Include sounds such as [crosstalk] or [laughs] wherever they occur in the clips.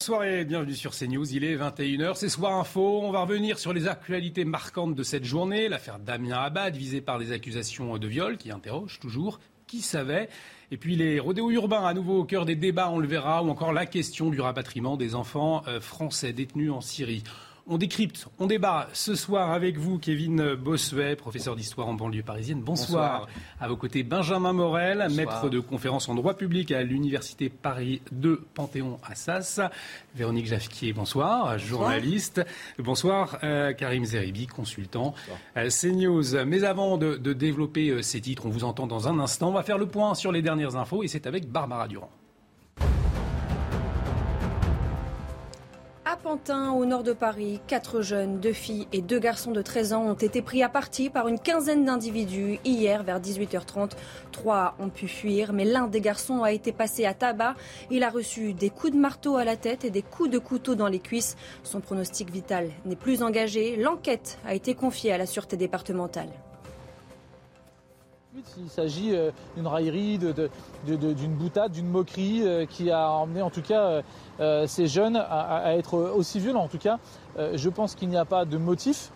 Bonsoir et bienvenue sur CNews. Il est 21h, c'est Soir Info. On va revenir sur les actualités marquantes de cette journée. L'affaire Damien Abad, visé par des accusations de viol, qui interroge toujours qui savait. Et puis les rodéos urbains, à nouveau au cœur des débats, on le verra, ou encore la question du rapatriement des enfants euh, français détenus en Syrie. On décrypte, on débat ce soir avec vous, Kevin Bossuet, professeur d'histoire en banlieue parisienne. Bonsoir. À vos côtés, Benjamin Morel, maître de conférence en droit public à l'Université Paris 2 Panthéon-Assas. Véronique Jafquier, bonsoir, journaliste. Bonsoir, euh, Karim Zeribi, consultant euh, CNews. Mais avant de, de développer euh, ces titres, on vous entend dans un instant. On va faire le point sur les dernières infos et c'est avec Barbara Durand. Au nord de Paris, quatre jeunes, deux filles et deux garçons de 13 ans ont été pris à partie par une quinzaine d'individus hier vers 18h30. Trois ont pu fuir, mais l'un des garçons a été passé à tabac. Il a reçu des coups de marteau à la tête et des coups de couteau dans les cuisses. Son pronostic vital n'est plus engagé. L'enquête a été confiée à la sûreté départementale. Il s'agit euh, d'une raillerie, d'une boutade, d'une moquerie euh, qui a emmené en tout cas euh, ces jeunes à, être aussi violents. En tout cas, je pense qu'il n'y a pas de motif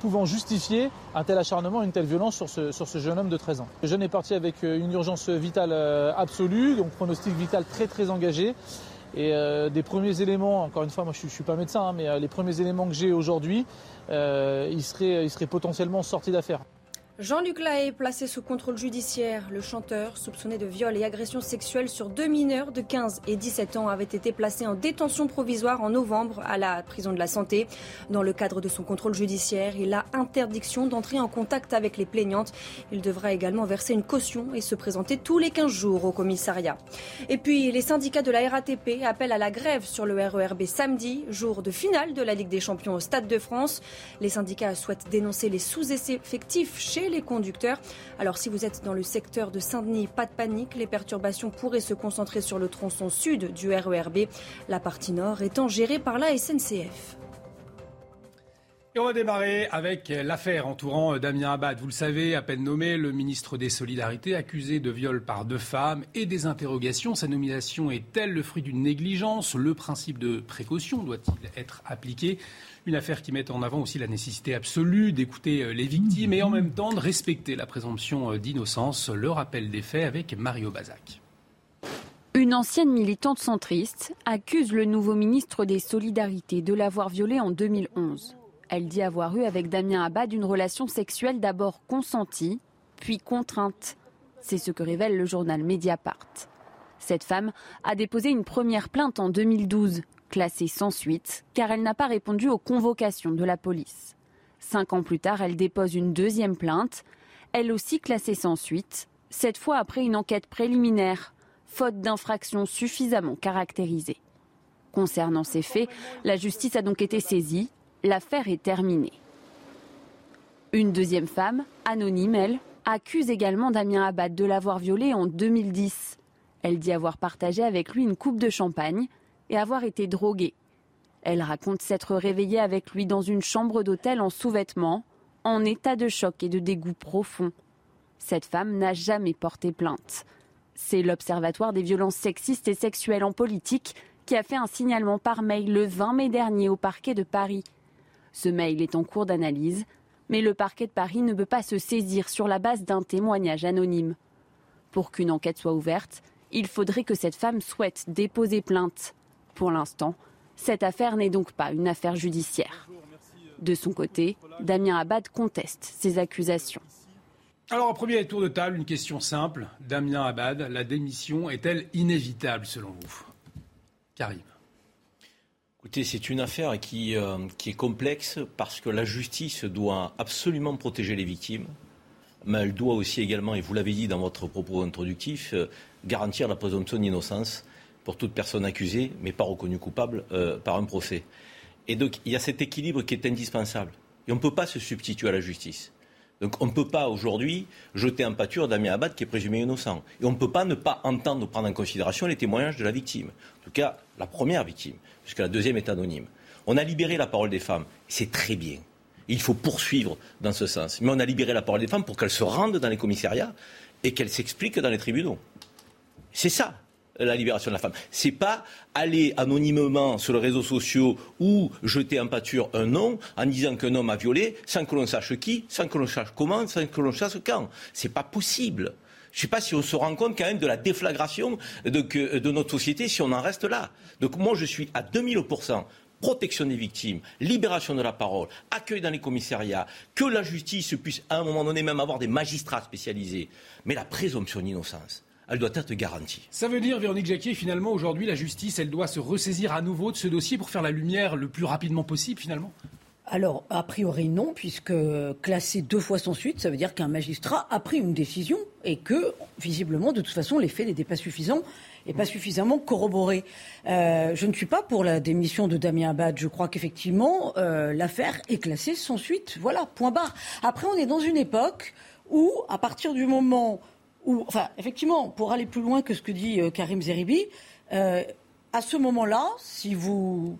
pouvant justifier un tel acharnement, une telle violence sur ce, jeune homme de 13 ans. Le jeune est parti avec une urgence vitale absolue, donc pronostic vital très très engagé. Et des premiers éléments, encore une fois, moi je ne suis pas médecin, hein, mais les premiers éléments que j'ai aujourd'hui, euh, il, potentiellement sorti d'affaire. Jean-Luc Lahaye, placé sous contrôle judiciaire, le chanteur, soupçonné de viol et agression sexuelle sur deux mineurs de 15 et 17 ans, avait été placé en détention provisoire en novembre à la prison de la Santé. Dans le cadre de son contrôle judiciaire, il a interdiction d'entrer en contact avec les plaignantes. Il devra également verser une caution et se présenter tous les 15 jours au commissariat. Et puis, les syndicats de la RATP appellent à la grève sur le RERB samedi, jour de finale de la Ligue des Champions au Stade de France. Les syndicats souhaitent dénoncer les sous-effectifs chez les conducteurs. Alors si vous êtes dans le secteur de Saint-Denis, pas de panique, les perturbations pourraient se concentrer sur le tronçon sud du RERB, la partie nord étant gérée par la SNCF. Et on va démarrer avec l'affaire entourant Damien Abad. Vous le savez, à peine nommé, le ministre des Solidarités, accusé de viol par deux femmes et des interrogations. Sa nomination est-elle le fruit d'une négligence? Le principe de précaution doit-il être appliqué? Une affaire qui met en avant aussi la nécessité absolue d'écouter les victimes et en même temps de respecter la présomption d'innocence. Le rappel des faits avec Mario Bazac. Une ancienne militante centriste accuse le nouveau ministre des Solidarités de l'avoir violée en 2011. Elle dit avoir eu avec Damien Abad une relation sexuelle d'abord consentie, puis contrainte. C'est ce que révèle le journal Mediapart. Cette femme a déposé une première plainte en 2012, classée sans suite, car elle n'a pas répondu aux convocations de la police. Cinq ans plus tard, elle dépose une deuxième plainte, elle aussi classée sans suite, cette fois après une enquête préliminaire, faute d'infraction suffisamment caractérisée. Concernant ces faits, la justice a donc été saisie, l'affaire est terminée. Une deuxième femme, anonyme elle, accuse également Damien Abad de l'avoir violée en 2010. Elle dit avoir partagé avec lui une coupe de champagne et avoir été droguée. Elle raconte s'être réveillée avec lui dans une chambre d'hôtel en sous-vêtements, en état de choc et de dégoût profond. Cette femme n'a jamais porté plainte. C'est l'Observatoire des violences sexistes et sexuelles en politique qui a fait un signalement par mail le 20 mai dernier au parquet de Paris. Ce mail est en cours d'analyse, mais le parquet de Paris ne peut pas se saisir sur la base d'un témoignage anonyme. Pour qu'une enquête soit ouverte, il faudrait que cette femme souhaite déposer plainte. Pour l'instant, cette affaire n'est donc pas une affaire judiciaire. De son côté, Damien Abad conteste ces accusations. Alors, au premier tour de table, une question simple. Damien Abad, la démission est-elle inévitable selon vous? Karim. Écoutez, c'est une affaire qui, euh, qui est complexe parce que la justice doit absolument protéger les victimes, mais elle doit aussi également, et vous l'avez dit dans votre propos introductif, euh, garantir la présomption d'innocence pour toute personne accusée, mais pas reconnue coupable euh, par un procès. Et donc, il y a cet équilibre qui est indispensable. Et on ne peut pas se substituer à la justice. Donc on ne peut pas aujourd'hui jeter en pâture Damien Abad qui est présumé innocent. Et on ne peut pas ne pas entendre, prendre en considération les témoignages de la victime. En tout cas, la première victime, puisque la deuxième est anonyme. On a libéré la parole des femmes. C'est très bien. Il faut poursuivre dans ce sens. Mais on a libéré la parole des femmes pour qu'elles se rendent dans les commissariats et qu'elles s'expliquent dans les tribunaux. C'est ça la libération de la femme. C'est pas aller anonymement sur les réseaux sociaux ou jeter en pâture un nom en disant qu'un homme a violé sans que l'on sache qui, sans que l'on sache comment, sans que l'on sache quand. C'est pas possible. Je ne sais pas si on se rend compte quand même de la déflagration de, de notre société si on en reste là. Donc moi, je suis à 2000% protection des victimes, libération de la parole, accueil dans les commissariats, que la justice puisse à un moment donné même avoir des magistrats spécialisés. Mais la présomption d'innocence, elle doit être garantie. Ça veut dire, Véronique Jacquier, finalement, aujourd'hui, la justice, elle doit se ressaisir à nouveau de ce dossier pour faire la lumière le plus rapidement possible, finalement? Alors, a priori non, puisque classé deux fois sans suite, ça veut dire qu'un magistrat a pris une décision et que, visiblement, de toute façon, les faits n'étaient pas suffisants et pas suffisamment corroborés. Euh, je ne suis pas pour la démission de Damien Abad. Je crois qu'effectivement, euh, l'affaire est classée sans suite. Voilà, point barre. Après, on est dans une époque où, à partir du moment enfin, effectivement, pour aller plus loin que ce que dit euh, Karim Zeribi, euh, à ce moment-là, si vous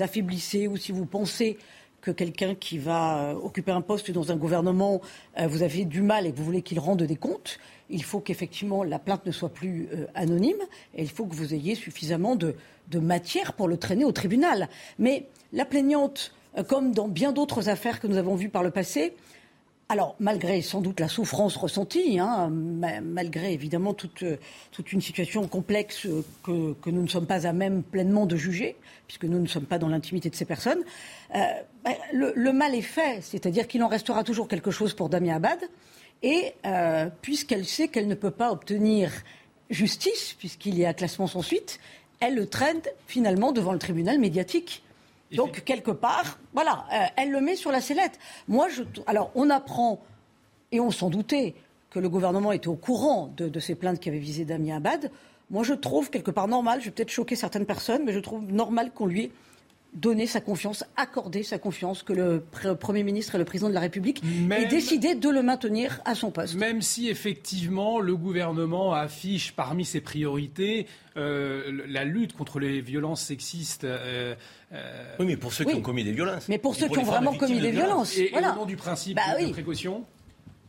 affaiblissez ou si vous pensez que quelqu'un qui va euh, occuper un poste dans un gouvernement, vous avez du mal et que vous voulez qu'il rende des comptes, il faut qu'effectivement la plainte ne soit plus anonyme et il faut que vous ayez suffisamment de, de, matière pour le traîner au tribunal. Mais la plaignante, comme dans bien d'autres affaires que nous avons vues par le passé, alors, malgré sans doute la souffrance ressentie, hein, malgré évidemment toute, toute, une situation complexe que, que, nous ne sommes pas à même pleinement de juger, puisque nous ne sommes pas dans l'intimité de ces personnes, euh, bah, le, mal est fait, c'est-à-dire qu'il en restera toujours quelque chose pour Damien Abad, et euh, puisqu'elle sait qu'elle ne peut pas obtenir justice, puisqu'il y a classement sans suite, elle le traîne finalement devant le tribunal médiatique donc, quelque part, voilà, euh, elle le met sur la sellette. Moi, je, alors, on apprend, et on s'en doutait, que le gouvernement était au courant de, ces plaintes qui avaient visé Damien Abad. Moi, je trouve quelque part normal, je vais peut-être choquer certaines personnes, mais je trouve normal qu'on lui donner sa confiance, accorder sa confiance, que le Premier ministre et le Président de la République aient décidé de le maintenir à son poste. Même si effectivement le gouvernement affiche parmi ses priorités euh, la lutte contre les violences sexistes. Euh, euh, oui, mais pour ceux qui ont commis des violences. Mais pour ceux qui ont vraiment commis des violences. Et, au nom du principe bah de précaution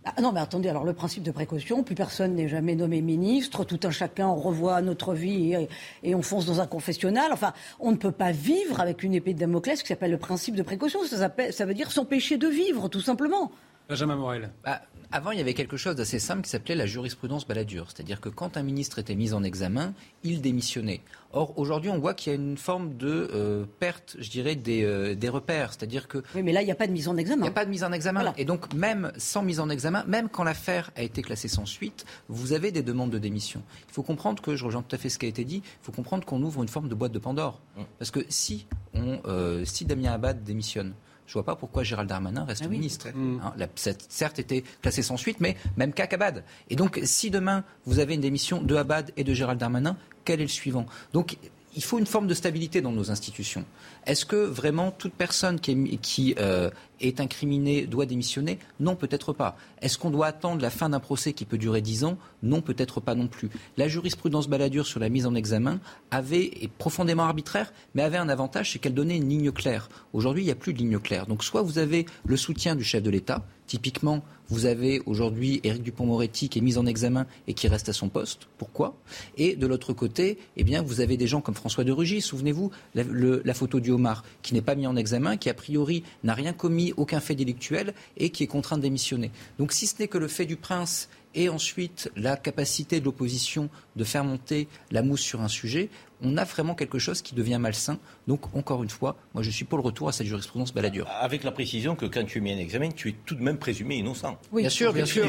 ah non, mais attendez, alors le principe de précaution, plus personne n'est jamais nommé ministre, tout un chacun revoit notre vie et, on fonce dans un confessionnal. Enfin, on ne peut pas vivre avec une épée de Damoclès qui s'appelle le principe de précaution. Ça, ça veut dire s'empêcher de vivre, tout simplement. Benjamin Morel. Bah, avant, il y avait quelque chose d'assez simple qui s'appelait la jurisprudence baladure. C'est-à-dire que quand un ministre était mis en examen, il démissionnait. Or, aujourd'hui, on voit qu'il y a une forme de euh, perte, je dirais, des, euh, des repères. C'est-à-dire que. Oui, mais là, il n'y a pas de mise en examen. Il n'y a pas de mise en examen. Et donc, même sans mise en examen, même quand l'affaire a été classée sans suite, vous avez des demandes de démission. Il faut comprendre que, je rejoins tout à fait ce qui a été dit, il faut comprendre qu'on ouvre une forme de boîte de Pandore. Mmh. Parce que si, on, euh, si Damien Abad démissionne, je vois pas pourquoi Gérald Darmanin reste ah ministre. Hein, la, certes, été classé sans suite, mais même cas qu'Abad. Et donc, si demain, vous avez une démission de Abad et de Gérald Darmanin, quel est le suivant? Donc, il faut une forme de stabilité dans nos institutions. Est-ce que vraiment toute personne qui est, qui, euh, est incriminée doit démissionner Non, peut-être pas. Est-ce qu'on doit attendre la fin d'un procès qui peut durer dix ans? Non, peut-être pas non plus. La jurisprudence baladure sur la mise en examen avait, est profondément arbitraire, mais avait un avantage, c'est qu'elle donnait une ligne claire. Aujourd'hui, il n'y a plus de ligne claire. Donc soit vous avez le soutien du chef de l'État, Typiquement, vous avez aujourd'hui Éric Dupont-Moretti qui est mis en examen et qui reste à son poste. Pourquoi? Et de l'autre côté, eh bien, vous avez des gens comme François de Rugy, souvenez-vous, la, la, photo du homard, qui n'est pas mis en examen, qui a priori n'a rien commis, aucun fait délictuel et qui est contraint de démissionner. Donc si ce n'est que le fait du prince et ensuite la capacité de l'opposition de faire monter la mousse sur un sujet, on a vraiment quelque chose qui devient malsain. Donc, encore une fois, moi, je suis pour le retour à cette jurisprudence baladure. Avec la précision que quand tu es mis un examen, tu es tout de même présumé innocent. Oui, bien sûr, bien sûr,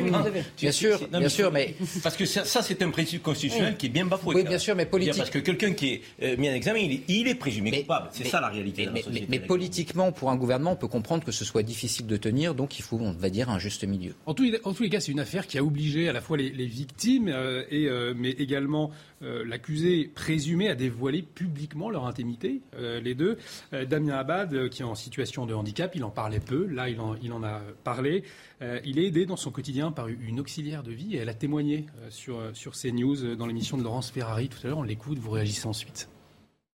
bien sûr, bien sûr, mais parce que ça, c'est un principe constitutionnel qui est bien bafoué. Oui, bien sûr, mais politiquement, parce que quelqu'un qui est euh, mis en examen, il est, présumé coupable. C'est ça la réalité. Mais, mais, politiquement, pour un gouvernement, on peut comprendre que ce soit difficile de tenir, donc il faut, on va dire, un juste milieu. En, tous les cas, c'est une affaire qui a obligé à la fois les, victimes euh, et euh, mais également également l'accusé présumé a dévoilé publiquement leur intimité, les deux. Damien Abad, qui est en situation de handicap, il en parlait peu, là il en, il en a parlé. il est aidé dans son quotidien par une auxiliaire de vie et elle a témoigné sur, sur CNews dans l'émission de Laurence Ferrari tout à l'heure. On l'écoute, vous réagissez ensuite.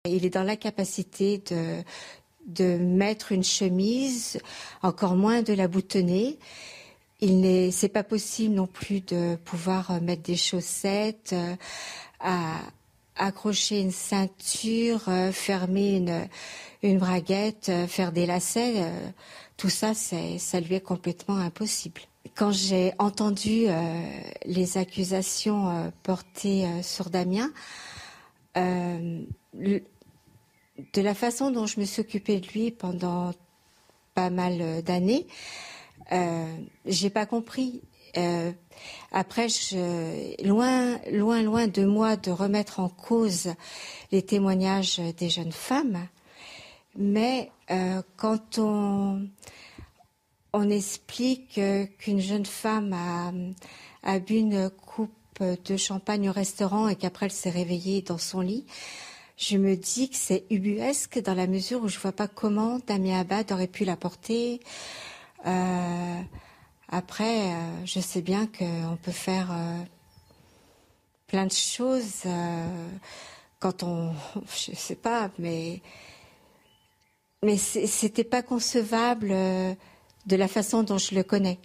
Il est dans la capacité de, de mettre une chemise, encore moins de la boutonner. Il n'est, c'est pas possible non plus de pouvoir mettre des chaussettes, euh, accrocher une ceinture, euh, fermer une, une braguette, euh, faire des lacets. Tout ça, ça lui est complètement impossible. Quand j'ai entendu les accusations portées sur Damien, de la façon dont je me suis occupée de lui pendant pas mal euh, d'années, euh, j'ai pas compris. Euh, après, loin, loin, loin de moi de remettre en cause les témoignages des jeunes femmes, mais euh, quand on, explique qu'une jeune femme a, bu une coupe de champagne au restaurant et qu'après elle s'est réveillée dans son lit, je me dis que c'est ubuesque dans la mesure où je vois pas comment Damien Abad aurait pu l'apporter. Euh, après, euh, je sais bien qu'on peut faire euh, plein de choses quand on, [laughs] je sais pas, mais mais c'était pas concevable de la façon dont je le connais.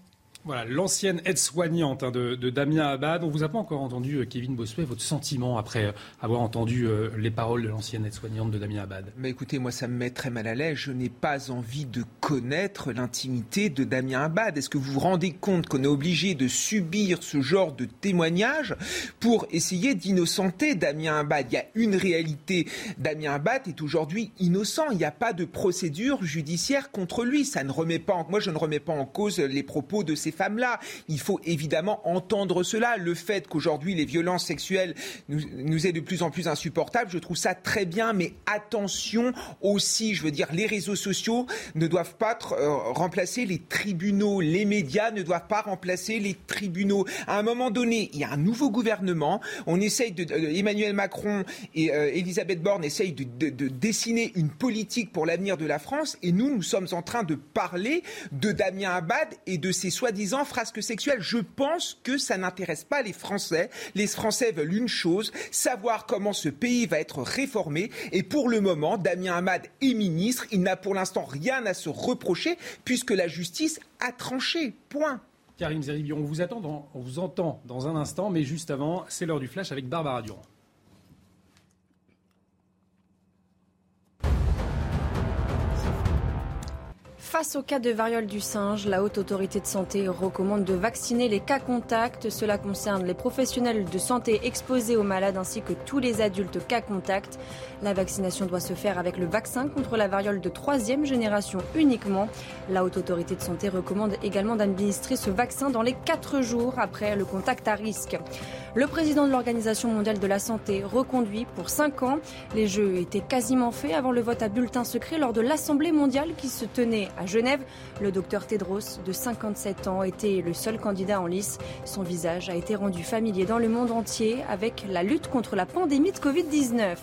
Voilà, l'ancienne aide-soignante hein, de, Damien Abad. On vous a pas encore entendu, euh, Kevin Bossuet, votre sentiment après euh, avoir entendu euh, les paroles de l'ancienne aide-soignante de Damien Abad? Mais Écoutez, moi, ça me met très mal à l'aise. Je n'ai pas envie de connaître l'intimité de Damien Abad. Est-ce que vous vous rendez compte qu'on est obligé de subir ce genre de témoignage pour essayer d'innocenter Damien Abad? Il y a une réalité. Damien Abad est aujourd'hui innocent. Il n'y a pas de procédure judiciaire contre lui. Ça ne remet pas en... Moi, je ne remets pas en cause les propos de ces femmes-là. Il faut évidemment entendre cela. Le fait qu'aujourd'hui les violences sexuelles nous, nous est de plus en plus insupportable, je trouve ça très bien, mais attention aussi, je veux dire, les réseaux sociaux ne doivent pas euh, remplacer les tribunaux, les médias ne doivent pas remplacer les tribunaux. À un moment donné, il y a un nouveau gouvernement, on essaye euh, Emmanuel Macron et euh, Elisabeth Borne essayent de dessiner une politique pour l'avenir de la France, et nous, nous sommes en train de parler de Damien Abad et de ses soi-disant disant frasques sexuelles. Je pense que ça n'intéresse pas les Français. Les Français veulent une chose, savoir comment ce pays va être réformé. Et pour le moment, Damien Hamad est ministre. Il n'a pour l'instant rien à se reprocher puisque la justice a tranché. Point. Karim Zeribi, on vous, attend on vous entend dans un instant, mais juste avant, c'est l'heure du flash avec Barbara Durand. Face au cas de variole du singe, la Haute Autorité de Santé recommande de vacciner les cas contacts. Cela concerne les professionnels de santé exposés aux malades ainsi que tous les adultes cas contacts. La vaccination doit se faire avec le vaccin contre la variole de troisième génération uniquement. La Haute Autorité de Santé recommande également d'administrer ce vaccin dans les quatre jours après le contact à risque. Le président de l'Organisation mondiale de la santé reconduit pour cinq ans. Les Jeux étaient quasiment faits avant le vote à bulletin secret lors de l'Assemblée mondiale qui se tenait à Genève. Le docteur Tedros, de 57 ans, était le seul candidat en lice. Son visage a été rendu familier dans le monde entier avec la lutte contre la pandémie de Covid-19.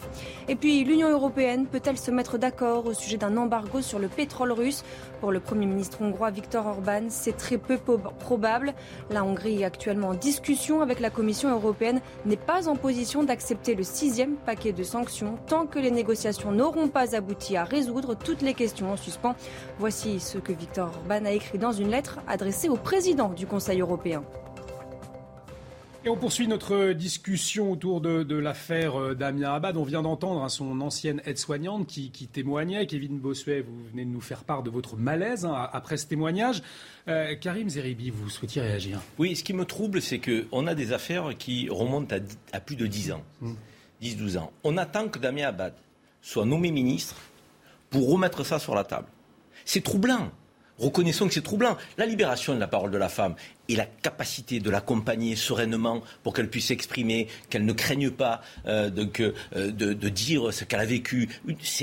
Et puis, l'Union européenne peut-elle se mettre d'accord au sujet d'un embargo sur le pétrole russe? Pour le Premier ministre hongrois Viktor Orban, c'est très peu probable. La Hongrie actuellement en discussion avec la Commission européenne, n'est pas en position d'accepter le sixième paquet de sanctions tant que les négociations n'auront pas abouti à résoudre toutes les questions en suspens. Voici ce que Victor Orban a écrit dans une lettre adressée au président du Conseil européen. Et on poursuit notre discussion autour de, l'affaire euh, Damien Abad. On vient d'entendre hein, son ancienne aide-soignante qui, témoignait. Kevin Bossuet, vous venez de nous faire part de votre malaise hein, après ce témoignage. Euh, Karim Zeribi, vous souhaitiez réagir Oui, ce qui me trouble, c'est qu'on a des affaires qui remontent à, plus de 10 ans, 10-12 ans. On attend que Damien Abad soit nommé ministre pour remettre ça sur la table. C'est troublant. Reconnaissons que c'est troublant. La libération de la parole de la femme et la capacité de l'accompagner sereinement pour qu'elle puisse s'exprimer, qu'elle ne craigne pas euh, euh, de, dire ce qu'elle a vécu,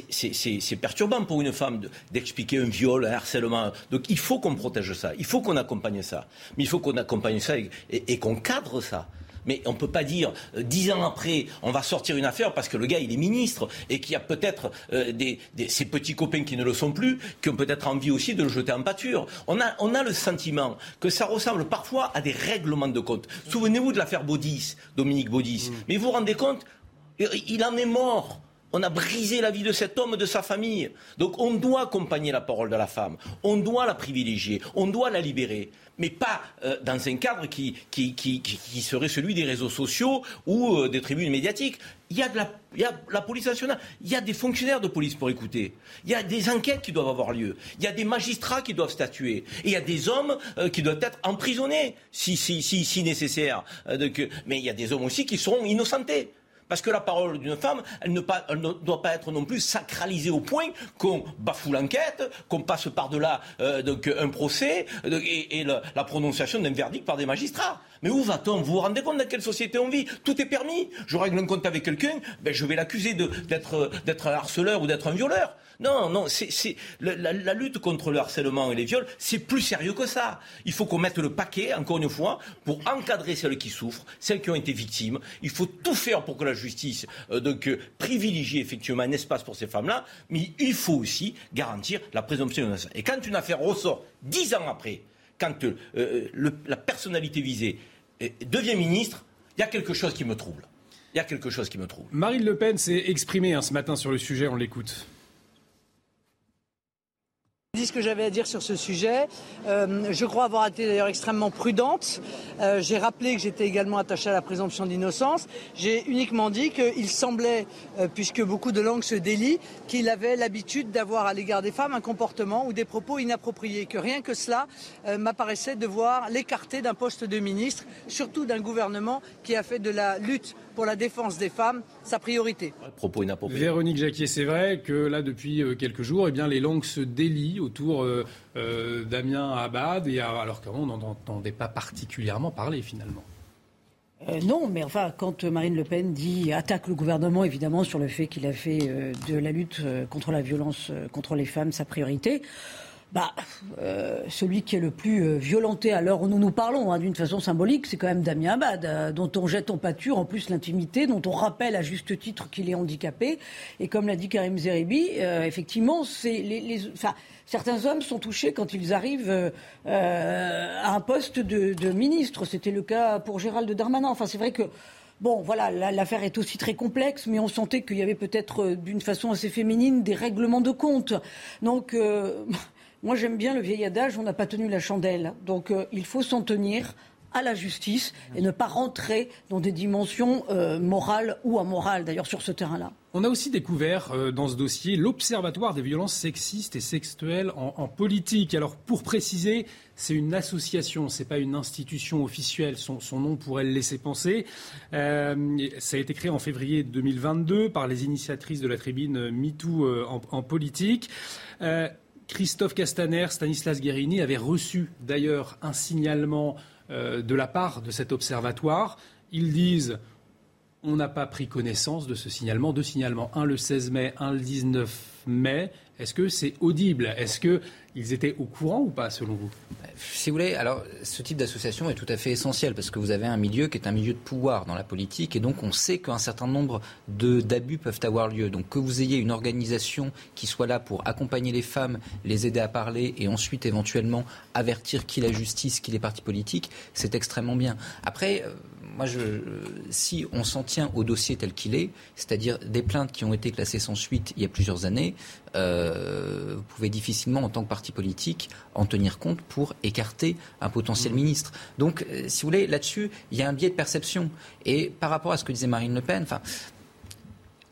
c'est perturbant pour une femme d'expliquer un viol, un harcèlement. Donc il faut qu'on protège ça, il faut qu'on accompagne ça. Mais il faut qu'on accompagne ça et qu'on cadre ça. Mais on ne peut pas dire, euh, dix ans après, on va sortir une affaire parce que le gars, il est ministre et qu'il y a peut-être euh, des, ses petits copains qui ne le sont plus, qui ont peut-être envie aussi de le jeter en pâture. On a, on a le sentiment que ça ressemble parfois à des règlements de compte. Souvenez-vous de l'affaire Baudis, Dominique Baudis. Mm. Mais vous vous rendez compte Il en est mort. On a brisé la vie de cet homme, de sa famille. Donc on doit accompagner la parole de la femme. On doit la privilégier. On doit la libérer. Mais pas euh, dans un cadre qui, qui, qui, qui, serait celui des réseaux sociaux ou euh, des tribunes médiatiques. Il y, a de la, police nationale, il y a des fonctionnaires de police pour écouter, il y a des enquêtes qui doivent avoir lieu, il y a des magistrats qui doivent statuer, et il y a des hommes euh, qui doivent être emprisonnés si, si, si, si nécessaire. mais il y a des hommes aussi qui seront innocentés. Parce que la parole d'une femme, elle ne, doit pas être non plus sacralisée au point qu'on bafoue l'enquête, qu'on passe par-delà euh, un procès et, la, prononciation d'un verdict par des magistrats. Mais où va-t-on? Vous vous rendez compte dans quelle société on vit? Tout est permis. Je règle un compte avec quelqu'un, ben je vais l'accuser d'être un harceleur ou d'être un violeur. Non, non, c'est la, lutte contre le harcèlement et les viols, c'est plus sérieux que ça. Il faut qu'on mette le paquet, encore une fois, pour encadrer celles qui souffrent, celles qui ont été victimes. Il faut tout faire pour que la justice euh, donc, euh, privilégie effectivement un espace pour ces femmes-là, mais il faut aussi garantir la présomption d'innocence. Et quand une affaire ressort dix ans après, quand euh, la personnalité visée devient ministre, il y a quelque chose qui me trouble. Il y a quelque chose qui me trouble. Marine Le Pen s'est exprimée hein, ce matin sur le sujet, on l'écoute dis ce que j'avais à dire sur ce sujet. Euh, je crois avoir été d'ailleurs extrêmement prudente. Euh, j'ai rappelé que j'étais également attachée à la présomption d'innocence. J'ai uniquement dit qu'il semblait, euh, puisque beaucoup de langues se délient, qu'il avait l'habitude d'avoir à l'égard des femmes un comportement ou des propos inappropriés. Que rien que cela m'apparaissait devoir l'écarter d'un poste de ministre, surtout d'un gouvernement qui a fait de la lutte pour la défense des femmes sa priorité. Propos inappropriés. Véronique Jacquier, c'est vrai que là, depuis euh, quelques jours, eh bien, les langues se délient autour euh, euh, d'Amien Abad, et, alors qu'on n'entendait pas particulièrement parler finalement. non, mais enfin, quand Marine Le Pen dit attaque le gouvernement, évidemment, sur le fait qu'il a fait de la lutte contre la violence contre les femmes sa priorité, bah, euh, celui qui est le plus euh, violenté à l'heure où nous nous parlons, hein, d'une façon symbolique, c'est quand même Damien Abad, euh, dont on jette en pâture en plus l'intimité, dont on rappelle à juste titre qu'il est handicapé. Et comme l'a dit Karim Zeribi, effectivement, c'est les, les enfin, certains hommes sont touchés quand ils arrivent à un poste de, de ministre. C'était le cas pour Gérald Darmanin. Enfin, c'est vrai que Bon, voilà, l'affaire est aussi très complexe, mais on sentait qu'il y avait peut-être, d'une façon assez féminine, des règlements de compte. Donc, [laughs] moi, j'aime bien le vieil adage on n'a pas tenu la chandelle. Donc, euh, il faut s'en tenir à la justice et ne pas rentrer dans des dimensions euh, morales ou amorales, d'ailleurs, sur ce terrain-là. On a aussi découvert euh, dans ce dossier l'Observatoire des violences sexistes et sexuelles en, politique. Alors, pour préciser, c'est une association, ce n'est pas une institution officielle. Son, nom pourrait le laisser penser. ça a été créé en février 2022 par les initiatrices de la tribune MeToo en, en, politique. Christophe Castaner, Stanislas Guérini avaient reçu d'ailleurs un signalement euh, de la part de cet observatoire. Ils disent on n'a pas pris connaissance de ce signalement, deux signalements, un le 16 mai, un le 19 mai. Est-ce que c'est audible? Est-ce qu'ils étaient au courant ou pas, selon vous? Si vous voulez, alors ce type d'association est tout à fait essentiel parce que vous avez un milieu qui est un milieu de pouvoir dans la politique et donc on sait qu'un certain nombre d'abus peuvent avoir lieu. Donc que vous ayez une organisation qui soit là pour accompagner les femmes, les aider à parler et ensuite éventuellement avertir qui la justice, qui les partis politiques, c'est extrêmement bien. Après, euh, moi, je, si on s'en tient au dossier tel qu'il est, c'est-à-dire des plaintes qui ont été classées sans suite il y a plusieurs années, euh, vous pouvez difficilement, en tant que parti politique, en tenir compte pour écarter un potentiel mmh. ministre. Donc, euh, si vous voulez, là-dessus, il y a un biais de perception. Et par rapport à ce que disait Marine Le Pen,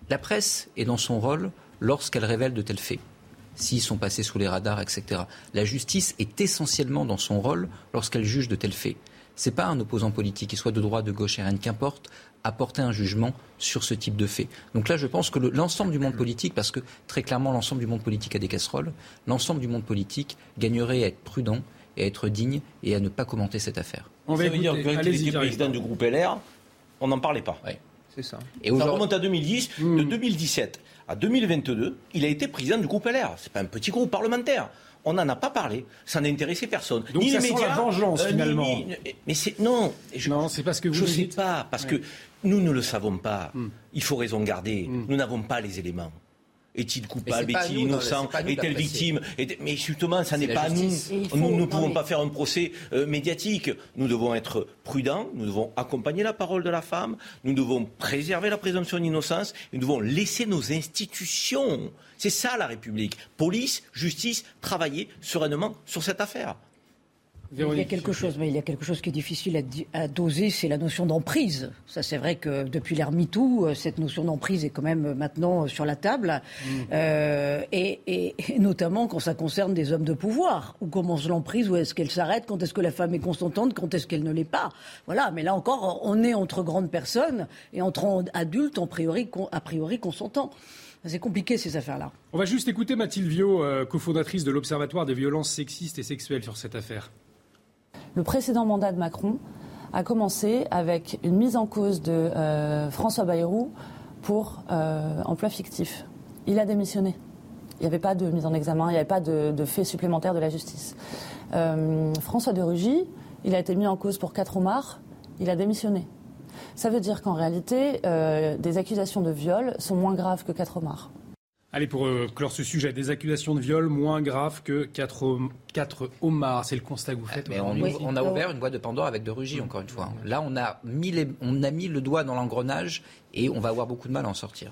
la presse est dans son rôle lorsqu'elle révèle de tels faits s'ils sont passés sous les radars, etc. La justice est essentiellement dans son rôle lorsqu'elle juge de tels faits c'est pas un opposant politique, qu'il soit de droite, de gauche, et rien qu'importe, apporter un jugement sur ce type de fait. Donc là, je pense que l'ensemble du monde politique, parce que très clairement, l'ensemble du monde politique a des casseroles, l'ensemble du monde politique gagnerait à être prudent et à être digne et à ne pas commenter cette affaire. On va dire que quand il était président du groupe LR, on n'en parlait pas. C'est ça. Et ça remonte à 2010. De 2017 à 2022, il a été président du groupe LR. C'est pas un petit groupe parlementaire. On n'en a pas parlé. Ça n'intéressait personne. Donc ni ça les sent médias, la vengeance, ni- finalement. ni- mais c'est non. Je, Non, c'est parce que vous je le sais dites. pas parce Ouais. que nous ne le savons pas. Hmm. Il faut raison garder. Nous n'avons pas les éléments. Est-il coupable Est-il innocent Est-elle victime Est- Mais justement, ça n'est pas à nous. faut- Nous ne non, pouvons mais- pas faire un procès euh, médiatique. Nous devons être prudents. Nous devons accompagner la parole de la femme. Nous devons préserver la présomption d'innocence. Nous devons laisser nos institutions. C'est ça la République. Police, justice, travailler sereinement sur cette affaire. Il y a quelque chose, mais il y a quelque chose qui est difficile à, doser, c'est la notion d'emprise. Ça, c'est vrai que depuis l'ère MeToo, euh, cette notion d'emprise est quand même euh, maintenant euh, sur la table, Euh, et, et- et notamment quand ça concerne des hommes de pouvoir. Où commence l'emprise, où est-ce qu'elle s'arrête, quand est-ce que la femme est consentante, quand est-ce qu'elle ne l'est pas. Voilà, mais là encore, on est entre grandes personnes et entre en- adultes, en priori, a priori consentants. C'est compliqué ces affaires-là. On va juste écouter Mathilde Viau, euh, cofondatrice de l'Observatoire des violences sexistes et sexuelles sur cette affaire. Le précédent mandat de Macron a commencé avec une mise en cause de euh, François Bayrou pour euh, emploi fictif. Il a démissionné. Il n'y avait pas de mise en examen, il n'y avait pas de, de fait supplémentaire de la justice. Euh, François de Rugy, il a été mis en cause pour quatre homards, il a démissionné. Ça veut dire qu'en réalité, des accusations de viol sont moins graves que quatre homards. Allez, pour euh, clore ce sujet, des accusations de viol moins graves que 4, quatre homards. C'est le constat que vous faites. Mais on, a ouvert une boîte de Pandore avec de Rugy, encore une fois. Là, on a, mis les- on a mis le doigt dans l'engrenage et on va avoir beaucoup de mal à en sortir.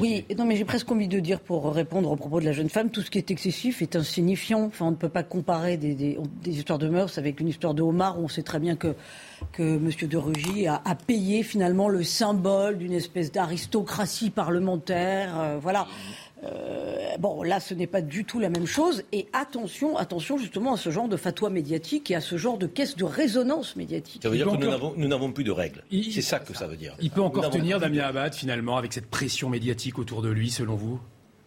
Oui, non, mais j'ai presque envie de dire, pour répondre au propos de la jeune femme, tout ce qui est excessif est insignifiant. Enfin, on ne peut pas comparer des, des- des histoires de mœurs avec une histoire de homard où on sait très bien que, que M. de Rugy a, a payé finalement le symbole d'une espèce d'aristocratie parlementaire. euh, voilà. Euh, bon, là, ce n'est pas du tout la même chose. Et attention, attention justement à ce genre de fatwa médiatique et à ce genre de caisse de résonance médiatique. Ça veut dire que nous encore- n'avons- nous n'avons plus de règles. Il- C'est ça que ça veut dire. Il peut encore tenir Damien Abad, finalement, avec cette pression médiatique autour de lui, selon vous?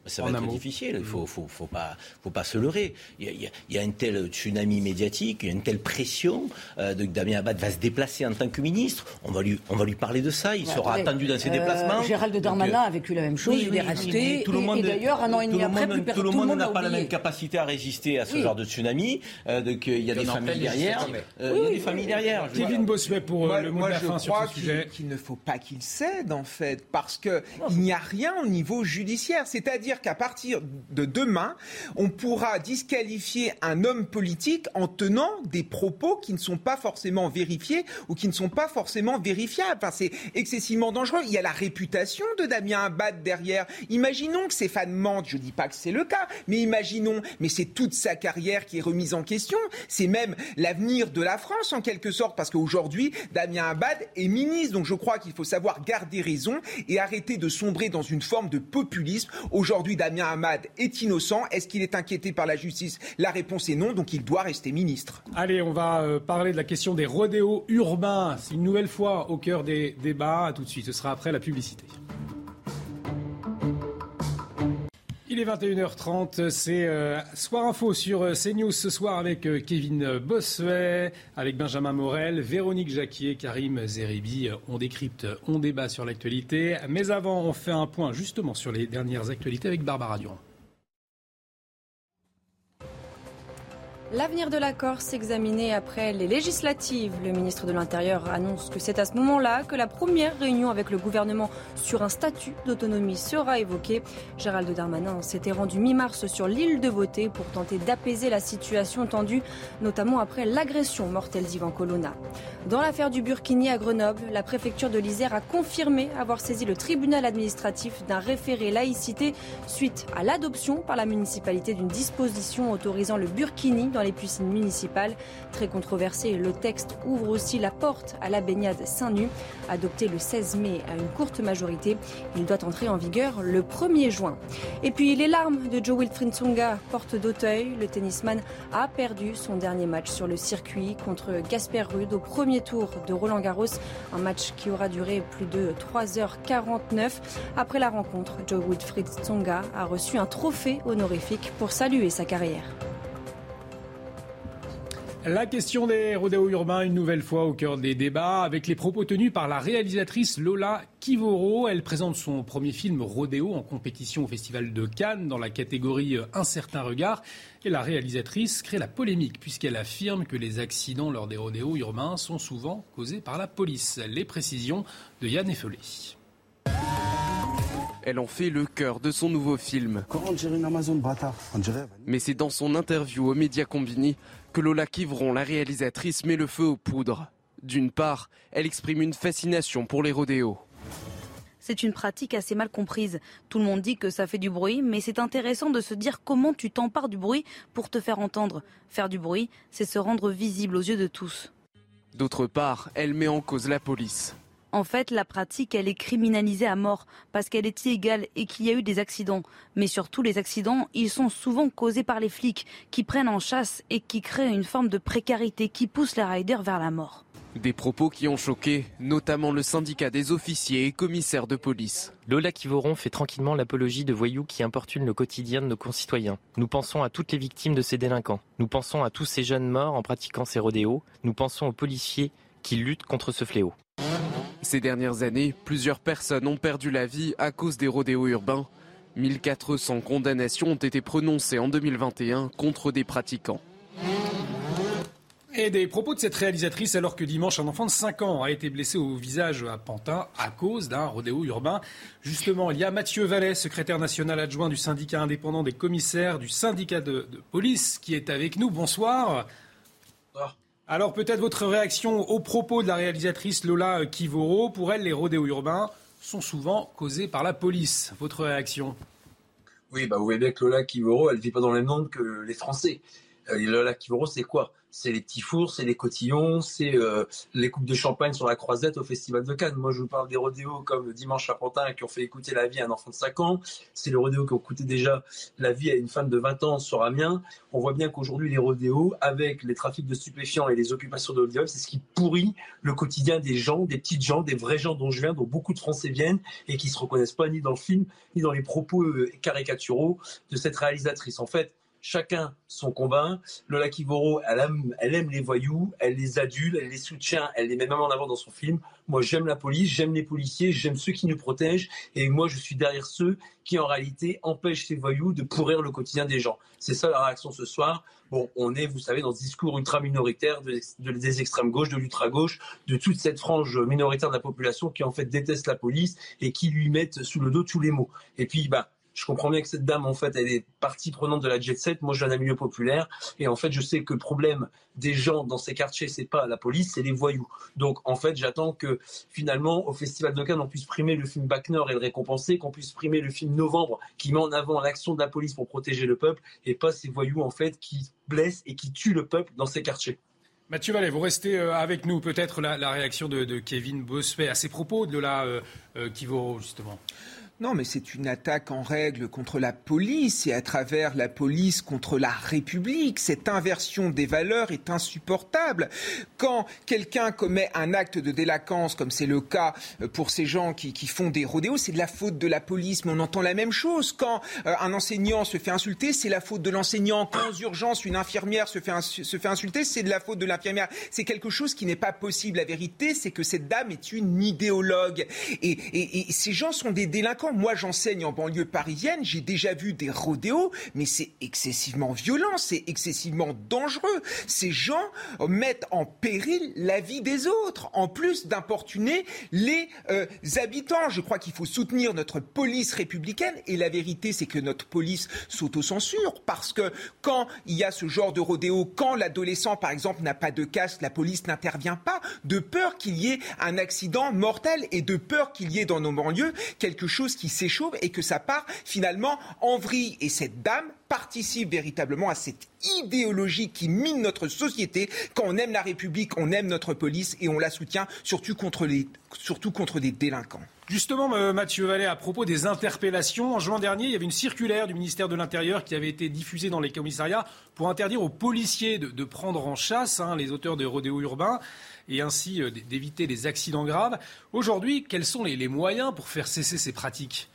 Ça va être mot. difficile, il faut, faut, faut pas, faut pas se leurrer. Il y, a, il y a- un tel tsunami médiatique, il y a une telle pression euh, de Damien Abad va se déplacer en tant que ministre. On va lui, on va lui parler de ça. Il Ouais, sera attendez, attendu dans ses euh, déplacements. Gérald Donc, Darmanin euh, a vécu la même chose, oui, il oui, est oui, tout le et- monde- et d'ailleurs, un an et demi après, monde- plus personne tout le monde n'a pas la même capacité à résister à ce Oui. genre de tsunami. Euh, donc, euh, il y a des familles derrière. il y a des familles derrière. Kevin Bossuet, pour Moi, le mot moi, de la je fin sur crois ce qu'il sujet. qu'il ne faut pas qu'il cède, en fait, parce que il n'y a rien au niveau judiciaire. C'est-à-dire qu'à partir de demain, on pourra disqualifier un homme politique en tenant des propos qui ne sont pas forcément vérifiés ou qui ne sont pas forcément vérifiables. C'est excessivement dangereux. Il y a la réputation de Damien Abad derrière. Imaginons que ses fans mentent. Je dis pas que c'est le cas, mais imaginons. Mais c'est toute sa carrière qui est remise en question. C'est même l'avenir de la France en quelque sorte, parce qu'aujourd'hui, Damien Abad est ministre. Donc je crois qu'il faut savoir garder raison et arrêter de sombrer dans une forme de populisme. Aujourd'hui, Damien Abad est innocent. Est-ce qu'il est inquiété par la justice? La réponse est non, donc il doit rester ministre. Allez, on va euh, parler de la question des rodéos urbains. C'est une nouvelle fois au cœur des débats. Tout de suite, ce sera après la publicité. Il est 21h30, c'est euh, Soir Info sur euh, CNews ce soir avec euh, Kevin Bossuet, avec Benjamin Morel, Véronique Jacquier, Karim Zeribi. On décrypte, on débat sur l'actualité. Mais avant, on fait un point justement sur les dernières actualités avec Barbara Durand. L'avenir de la Corse examiné après les législatives. Le ministre de l'Intérieur annonce que c'est à ce moment-là que la première réunion avec le gouvernement sur un statut d'autonomie sera évoquée. Gérald Darmanin s'était rendu mi-mars sur l'île de Beauté pour tenter d'apaiser la situation tendue, notamment après l'agression mortelle d'Ivan Colonna. Dans l'affaire du Burkini à Grenoble, la préfecture de l'Isère a confirmé avoir saisi le tribunal administratif d'un référé laïcité suite à l'adoption par la municipalité d'une disposition autorisant le Burkini dans les piscines municipales. Très controversé, le texte ouvre aussi la porte à la baignade seins nus. Adopté le 16 mai à une courte majorité, il doit entrer en vigueur le 1er juin. Et puis les larmes de Joe Wilfried Tsonga portent d'Auteuil. Le tennisman a perdu son dernier match sur le circuit contre Gasper Rude au premier tour de Roland Garros. Un match qui aura duré plus de 3h49. Après la rencontre, Joe Wilfried Tsonga a reçu un trophée honorifique pour saluer sa carrière. La question des rodéos urbains, une nouvelle fois au cœur des débats, avec les propos tenus par la réalisatrice Lola Kivoro. Elle présente son premier film Rodéo en compétition au Festival de Cannes dans la catégorie Un certain regard. Et la réalisatrice crée la polémique puisqu'elle affirme que les accidents lors des rodéos urbains sont souvent causés par la police. Les précisions de Yann Effelé. Elle en fait le cœur de son nouveau film. Mais c'est dans son interview aux médias combinés que Lola Kivron, la réalisatrice, met le feu aux poudres. D'une part, elle exprime une fascination pour les rodéos. C'est une pratique assez mal comprise. Tout le monde dit que ça fait du bruit, mais c'est intéressant de se dire comment tu t'empares du bruit pour te faire entendre. Faire du bruit, c'est se rendre visible aux yeux de tous. D'autre part, elle met en cause la police. En fait, la pratique, elle est criminalisée à mort parce qu'elle est illégale et qu'il y a eu des accidents. Mais surtout, les accidents, ils sont souvent causés par les flics qui prennent en chasse et qui créent une forme de précarité qui pousse les riders vers la mort. Des propos qui ont choqué, notamment le syndicat des officiers et commissaires de police. Lola Kivoron fait tranquillement l'apologie de voyous qui importunent le quotidien de nos concitoyens. Nous pensons à toutes les victimes de ces délinquants. Nous pensons à tous ces jeunes morts en pratiquant ces rodéos. Nous pensons aux policiers qui luttent contre ce fléau. Ces dernières années, plusieurs personnes ont perdu la vie à cause des rodéos urbains. 1400 condamnations ont été prononcées en 2021 contre des pratiquants. Et des propos de cette réalisatrice alors que dimanche, un enfant de 5 ans a été blessé au visage à Pantin à cause d'un rodéo urbain. Justement, il y a Mathieu Vallet, secrétaire national adjoint du syndicat indépendant des commissaires du syndicat de, police, qui est avec nous. Bonsoir. Alors peut-être votre réaction aux propos de la réalisatrice Lola Kivoro. Pour elle, les rodéos urbains sont souvent causés par la police. Votre réaction? Oui, bah vous voyez bien que Lola Kivoro, elle ne vit pas dans le même monde que les Français. Euh, Lola Kivoro, c'est quoi? C'est les petits fours, c'est les cotillons, c'est euh, les coupes de champagne sur la croisette au Festival de Cannes. Moi, je vous parle des rodéos comme Dimanche à Pantin qui ont fait écouter la vie à un enfant de 5 ans. C'est le rodéo qui ont coûté déjà la vie à une femme de 20 ans sur Amiens. On voit bien qu'aujourd'hui, les rodéos, avec les trafics de stupéfiants et les occupations de viol, c'est ce qui pourrit le quotidien des gens, des petites gens, des vrais gens dont je viens, dont beaucoup de Français viennent et qui se reconnaissent pas ni dans le film, ni dans les propos euh, caricaturaux de cette réalisatrice. En fait, chacun son combat. Lola Kivoro, elle aime, elle aime les voyous, elle les adule, elle les soutient, elle les met même en avant dans son film. Moi, j'aime la police, j'aime les policiers, j'aime ceux qui nous protègent, et moi, je suis derrière ceux qui, en réalité, empêchent ces voyous de pourrir le quotidien des gens. C'est ça la réaction ce soir. Bon, on est, vous savez, dans ce discours ultra-minoritaire des extrêmes gauches, de l'ultra-gauche, de toute cette frange minoritaire de la population qui, en fait, déteste la police et qui lui mettent sous le dos tous les mots. Et puis, bah, je comprends bien que cette dame, en fait, elle est partie prenante de la jet set. Moi, je viens d'un milieu populaire. Et en fait, je sais que le problème des gens dans ces quartiers, c'est pas la police, c'est les voyous. Donc, en fait, j'attends que finalement, au Festival de Cannes, on puisse primer le film Bac Nord et le récompenser, qu'on puisse primer le film Novembre qui met en avant l'action de la police pour protéger le peuple et pas ces voyous, en fait, qui blessent et qui tuent le peuple dans ces quartiers. Mathieu Vallet, vous restez euh, avec nous. Peut-être la, réaction de, Kevin Bossuet à ces propos de la euh, euh, justement. Non, mais c'est une attaque en règle contre la police et à travers la police contre la République. Cette inversion des valeurs est insupportable. Quand quelqu'un commet un acte de délinquance, comme c'est le cas euh, pour ces gens qui, font des rodéos, c'est de la faute de la police. Mais on entend la même chose. Quand euh, un enseignant se fait insulter, c'est la faute de l'enseignant. Quand en urgence, une infirmière se fait, se fait insulter, c'est de la faute de l'infirmière. C'est quelque chose qui n'est pas possible. La vérité, c'est que cette dame est une idéologue. et ces gens sont des délinquants moi, j'enseigne en banlieue parisienne, j'ai déjà vu des rodéos, mais c'est excessivement violent, c'est excessivement dangereux. Ces gens mettent en péril la vie des autres, en plus d'importuner les euh, habitants. Je crois qu'il faut soutenir notre police républicaine, et la vérité, c'est que notre police s'autocensure, parce que quand il y a ce genre de rodéo, quand l'adolescent, par exemple, n'a pas de casque, la police n'intervient pas, de peur qu'il y ait un accident mortel et de peur qu'il y ait dans nos banlieues quelque chose qui s'échauffe et que ça part finalement en vrille. Et cette dame participe véritablement à cette idéologie qui mine notre société. Quand on aime la République, on aime notre police et on la soutient surtout contre, les, des délinquants. Justement, euh, Mathieu Vallet, à propos des interpellations, en juin dernier, il y avait une circulaire du ministère de l'Intérieur qui avait été diffusée dans les commissariats pour interdire aux policiers de, prendre en chasse hein, les auteurs de rodéos urbains et ainsi euh, d'éviter les accidents graves. Aujourd'hui, quels sont les, moyens pour faire cesser ces pratiques?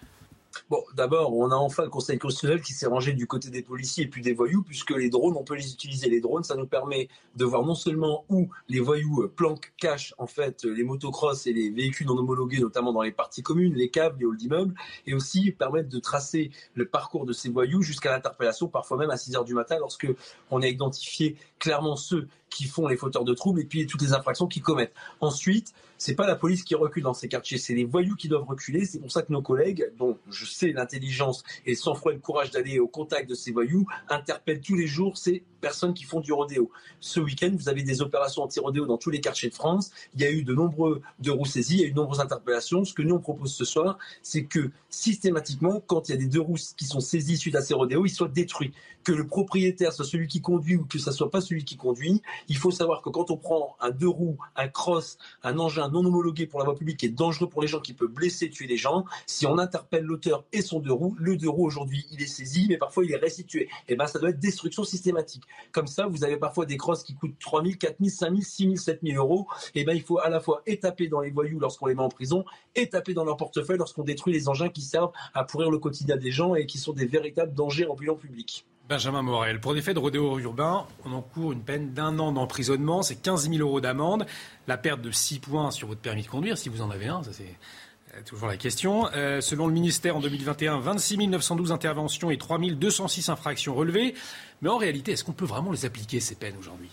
Bon, d'abord, on a enfin le Conseil constitutionnel qui s'est rangé du côté des policiers et puis des voyous, puisque les drones, on peut les utiliser. Les drones, ça nous permet de voir non seulement où les voyous euh, planquent, cachent en fait les motocross et les véhicules non homologués, notamment dans les parties communes, les caves, les halls d'immeubles, et aussi permettre de tracer le parcours de ces voyous jusqu'à l'interpellation, parfois même à 6 heures du matin, lorsque on a identifié clairement ceux qui font les fauteurs de troubles et puis toutes les infractions qu'ils commettent. Ensuite, c'est pas la police qui recule dans ces quartiers, c'est les voyous qui doivent reculer. C'est pour ça que nos collègues, dont je sais l'intelligence et sans froid et le courage d'aller au contact de ces voyous, interpellent tous les jours ces personnes qui font du rodéo. Ce week-end, vous avez des opérations anti-rodéo dans tous les quartiers de France. Il y a eu de nombreux de roues saisies, il y a eu de nombreuses interpellations. Ce que nous on propose ce soir, c'est que systématiquement, quand il y a des deux roues qui sont saisies suite à ces rodéos, ils soient détruits. Que le propriétaire soit celui qui conduit ou que ce soit pas celui qui conduit. Il faut savoir que quand on prend un deux roues, un cross, un engin non homologué pour la voie publique qui est dangereux pour les gens, qui peut blesser, tuer les gens, si on interpelle l'auteur et son deux roues, le deux roues aujourd'hui, il est saisi, mais parfois il est restitué. Et eh ben ça doit être destruction systématique. Comme ça, vous avez parfois des crosses qui coûtent 3 000, 4 000, 5 000, 6 000, 7 000 euros. Et eh ben il faut à la fois étaper dans les voyous lorsqu'on les met en prison, étaper dans leur portefeuille lorsqu'on détruit les engins qui servent à pourrir le quotidien des gens et qui sont des véritables dangers en bilan public. Benjamin Morel. Pour des faits de rodéo urbain, on encourt une peine d'un an d'emprisonnement, c'est 15 000 euros d'amende, la perte de 6 points sur votre permis de conduire, si vous en avez un, ça c'est toujours la question. Euh, selon le ministère, en 2021, 26 912 interventions et 3 206 infractions relevées. Mais en réalité, est-ce qu'on peut vraiment les appliquer, ces peines, aujourd'hui?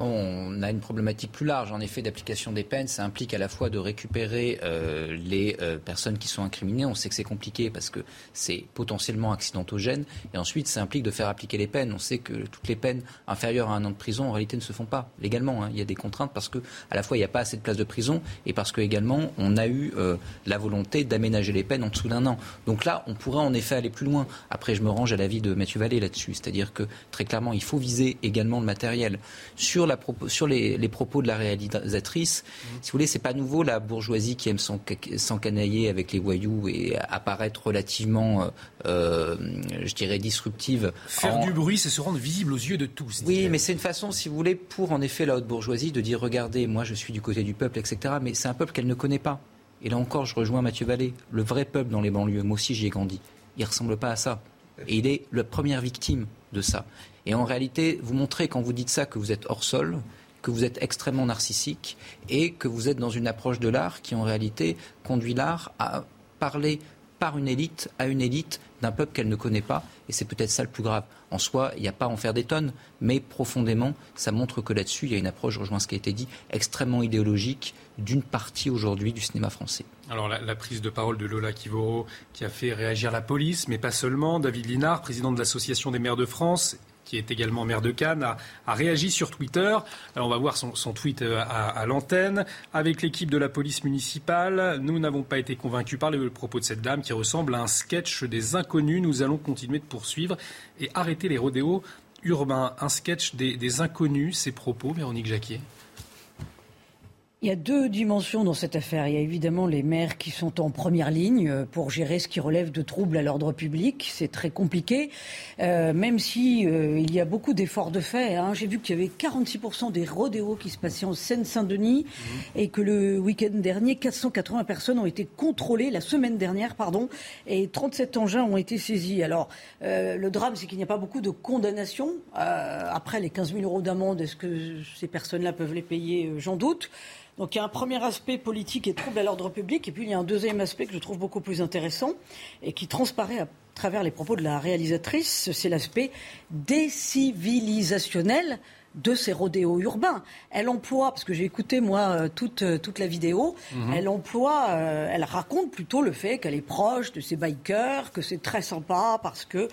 On a une problématique plus large, en effet, d'application des peines. Ça implique à la fois de récupérer euh, les euh, personnes qui sont incriminées. On sait que c'est compliqué parce que c'est potentiellement accidentogène. Et ensuite, ça implique de faire appliquer les peines. On sait que toutes les peines inférieures à un an de prison, en réalité, ne se font pas légalement. Hein. Il y a des contraintes parce que, à la fois, il n'y a pas assez de places de prison et parce que également, on a eu euh, la volonté d'aménager les peines en dessous d'un an. Donc là, on pourrait en effet aller plus loin. Après, je me range à l'avis de Mathieu Vallée là-dessus. C'est-à-dire que, très clairement, il faut viser également le matériel. Sur les, propos de la réalisatrice, mmh. si vous voulez, c'est pas nouveau la bourgeoisie qui aime s'encanailler avec les voyous et apparaître relativement, euh, euh, je dirais, disruptive. Faire du bruit, c'est se rendre visible aux yeux de tous. Oui, mais c'est une façon, si vous voulez, pour en effet la haute bourgeoisie de dire regardez, moi je suis du côté du peuple, etc. Mais c'est un peuple qu'elle ne connaît pas. Et là encore, je rejoins Mathieu Vallée. Le vrai peuple dans les banlieues, moi aussi j'y ai grandi. Il ressemble pas à ça. Et il est la première victime de ça. Et en réalité, vous montrez quand vous dites ça que vous êtes hors sol, que vous êtes extrêmement narcissique et que vous êtes dans une approche de l'art qui en réalité conduit l'art à parler par une élite à une élite d'un peuple qu'elle ne connaît pas. Et c'est peut-être ça le plus grave. En soi, il n'y a pas à en faire des tonnes, mais profondément, ça montre que là-dessus, il y a une approche, je rejoins ce qui a été dit, extrêmement idéologique d'une partie aujourd'hui du cinéma français. Alors la, prise de parole de Lola Kivoro qui a fait réagir la police, mais pas seulement. David Linard, président de l'Association des maires de France, qui est également maire de Cannes, a, réagi sur Twitter. on va voir son, tweet euh, à, l'antenne. Avec l'équipe de la police municipale, nous n'avons pas été convaincus par les propos de cette dame qui ressemble à un sketch des inconnus. Nous allons continuer de poursuivre et arrêter les rodéos urbains. Un sketch des, des inconnus, ces propos, Véronique Jacquier il y a deux dimensions dans cette affaire. Il y a évidemment les maires qui sont en première ligne euh, pour gérer ce qui relève de troubles à l'ordre public. C'est très compliqué, euh, même si euh, il y a beaucoup d'efforts de fait. Hein. J'ai vu qu'il y avait 46% des rodéos qui se passaient en Seine-Saint-Denis et que le week-end dernier, 480 personnes ont été contrôlées, la semaine dernière, pardon, et 37 engins ont été saisis. Alors, le drame, c'est qu'il n'y a pas beaucoup de condamnations. après les 15 000 euros d'amende, est-ce que ces personnes-là peuvent les payer? J'en doute. Donc il y a un premier aspect politique et trouble à l'ordre public, et puis il y a un deuxième aspect que je trouve beaucoup plus intéressant et qui transparaît à travers les propos de la réalisatrice, c'est l'aspect décivilisationnel de ces rodéos urbains. Elle emploie, parce que j'ai écouté moi euh, toute, euh, toute la vidéo, mhm. elle emploie, euh, elle raconte plutôt le fait qu'elle est proche de ces bikers, que c'est très sympa parce que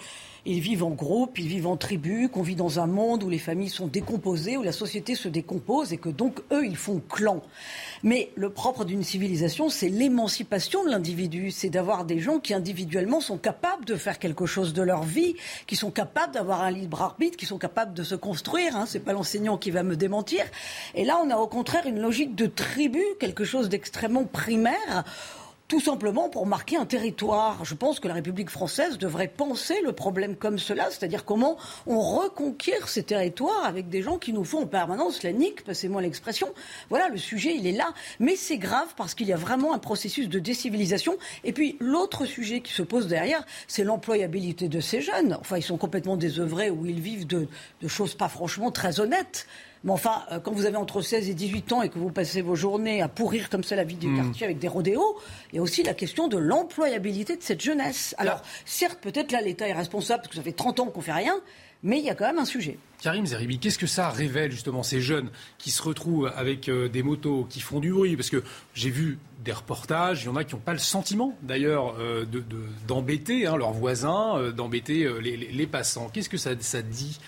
ils vivent en groupe, ils vivent en tribu, qu'on vit dans un monde où les familles sont décomposées, où la société se décompose et que donc eux, ils font clan. Mais le propre d'une civilisation, c'est l'émancipation de l'individu, c'est d'avoir des gens qui individuellement sont capables de faire quelque chose de leur vie, qui sont capables d'avoir un libre arbitre, qui sont capables de se construire. Hein, c'est pas l'enseignant qui va me démentir. Et là, on a au contraire une logique de tribu, quelque chose d'extrêmement primaire tout simplement pour marquer un territoire. Je pense que la République française devrait penser le problème comme cela, c'est-à-dire comment on reconquiert ces territoires avec des gens qui nous font en permanence la nique, passez-moi l'expression. Voilà, le sujet, il est là. Mais c'est grave parce qu'il y a vraiment un processus de décivilisation. Et puis, l'autre sujet qui se pose derrière, c'est l'employabilité de ces jeunes. Enfin, ils sont complètement désœuvrés où ils vivent de choses pas franchement très honnêtes. Mais enfin, euh, quand vous avez entre 16 et 18 ans et que vous passez vos journées à pourrir comme ça la vie du Hmm. quartier avec des rodéos, il y a aussi la question de l'employabilité de cette jeunesse. Alors, certes, peut-être là, l'État est responsable parce que ça fait 30 ans qu'on fait rien, mais il y a quand même un sujet. Karim Zeribi, qu'est-ce que ça révèle justement ces jeunes qui se retrouvent avec euh, des motos, qui font du bruit? Parce que j'ai vu des reportages, il y en a qui n'ont pas le sentiment d'ailleurs euh, de- de- d'embêter hein, leurs voisins, euh, d'embêter euh, les, les- les passants. Qu'est-ce que ça, ça dit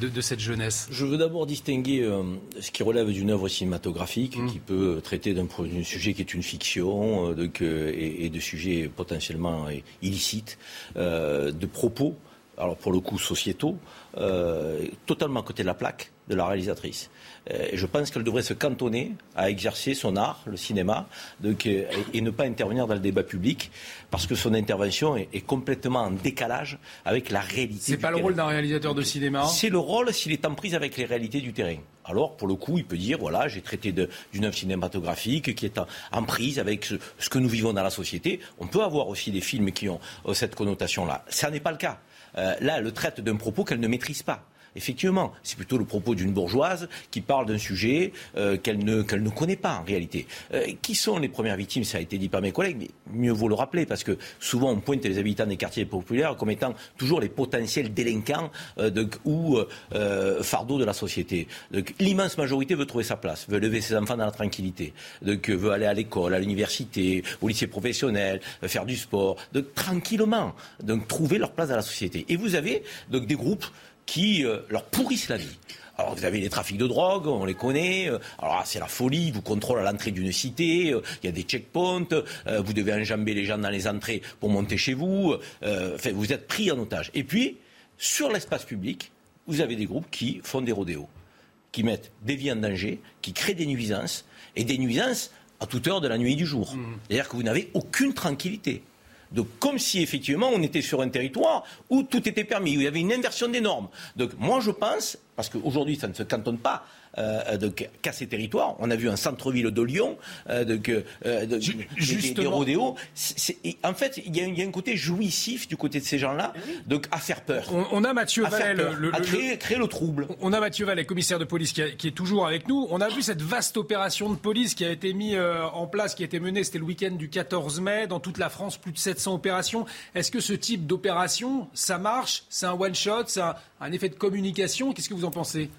de, de cette jeunesse? Je veux d'abord distinguer euh, ce qui relève d'une œuvre cinématographique Mm. qui peut traiter d'un sujet qui est une fiction euh, de, que- et, et de sujets potentiellement illicites, euh, de propos, alors pour le coup sociétaux, euh, totalement à côté de la plaque de la réalisatrice. Euh, je pense qu'elle devrait se cantonner à exercer son art, le cinéma, donc, euh, et, et ne pas intervenir dans le débat public, parce que son intervention est, est complètement en décalage avec la réalité. C'est pas le rôle d'un réalisateur de cinéma C'est le rôle s'il est en prise avec les réalités du terrain. Alors, pour le coup, il peut dire, voilà, j'ai traité d'une œuvre cinématographique qui est en, en prise avec ce, ce que nous vivons dans la société. On peut avoir aussi des films qui ont euh, cette connotation-là. Ça n'est pas le cas. Euh, là, elle le traite d'un propos qu'elle ne maîtrise pas. Effectivement, c'est plutôt le propos d'une bourgeoise qui parle d'un sujet euh, qu'elle ne, qu'elle ne connaît pas en réalité. Euh, qui sont les premières victimes Ça a été dit par mes collègues, mais mieux vaut le rappeler parce que souvent on pointe les habitants des quartiers populaires comme étant toujours les potentiels délinquants euh, ou fardeaux de la société. L'immense majorité veut trouver sa place, veut lever ses enfants dans la tranquillité, veut aller à l'école, à l'université, au lycée professionnel, faire du sport, donc tranquillement, trouver leur place dans la société. Et vous avez donc des groupes qui euh, leur pourrissent la vie. Alors vous avez les trafics de drogue, on les connaît. euh, Alors ah, c'est la folie, vous contrôlez à l'entrée d'une cité, euh, il y a des checkpoints, vous devez enjamber les gens dans les entrées pour monter chez vous. enfin, vous êtes pris en otage. Et puis, sur l'espace public, vous avez des groupes qui font des rodéos, qui mettent des vies en danger, qui créent des nuisances, et des nuisances à toute heure de la nuit et du jour. C'est-à-dire que vous n'avez aucune tranquillité. Donc, comme si effectivement on était sur un territoire où tout était permis, où il y avait une inversion des normes. Donc, moi je pense, parce qu'aujourd'hui ça ne se cantonne pas euh, donc, qu'à ces territoires, on a vu un centre-ville de Lyon, euh, de- des- des, des justement. rodéos. C'est- c'est- et en fait, il y, a, il y a un côté jouissif du côté de ces gens-là, donc à faire peur. On, on a Mathieu Vallet, le, le- à le- créer, créer le trouble. On a Mathieu Vallet, commissaire de police, qui, a- qui est toujours avec nous. On a vu cette vaste opération de police qui a été mise euh, en place, qui a été menée, c'était le week-end du 14 mai, dans toute la France, plus de 700 opérations. Est-ce que ce type d'opération, ça marche? C'est un one-shot C'est un, un effet de communication? Qu'est-ce que vous en pensez?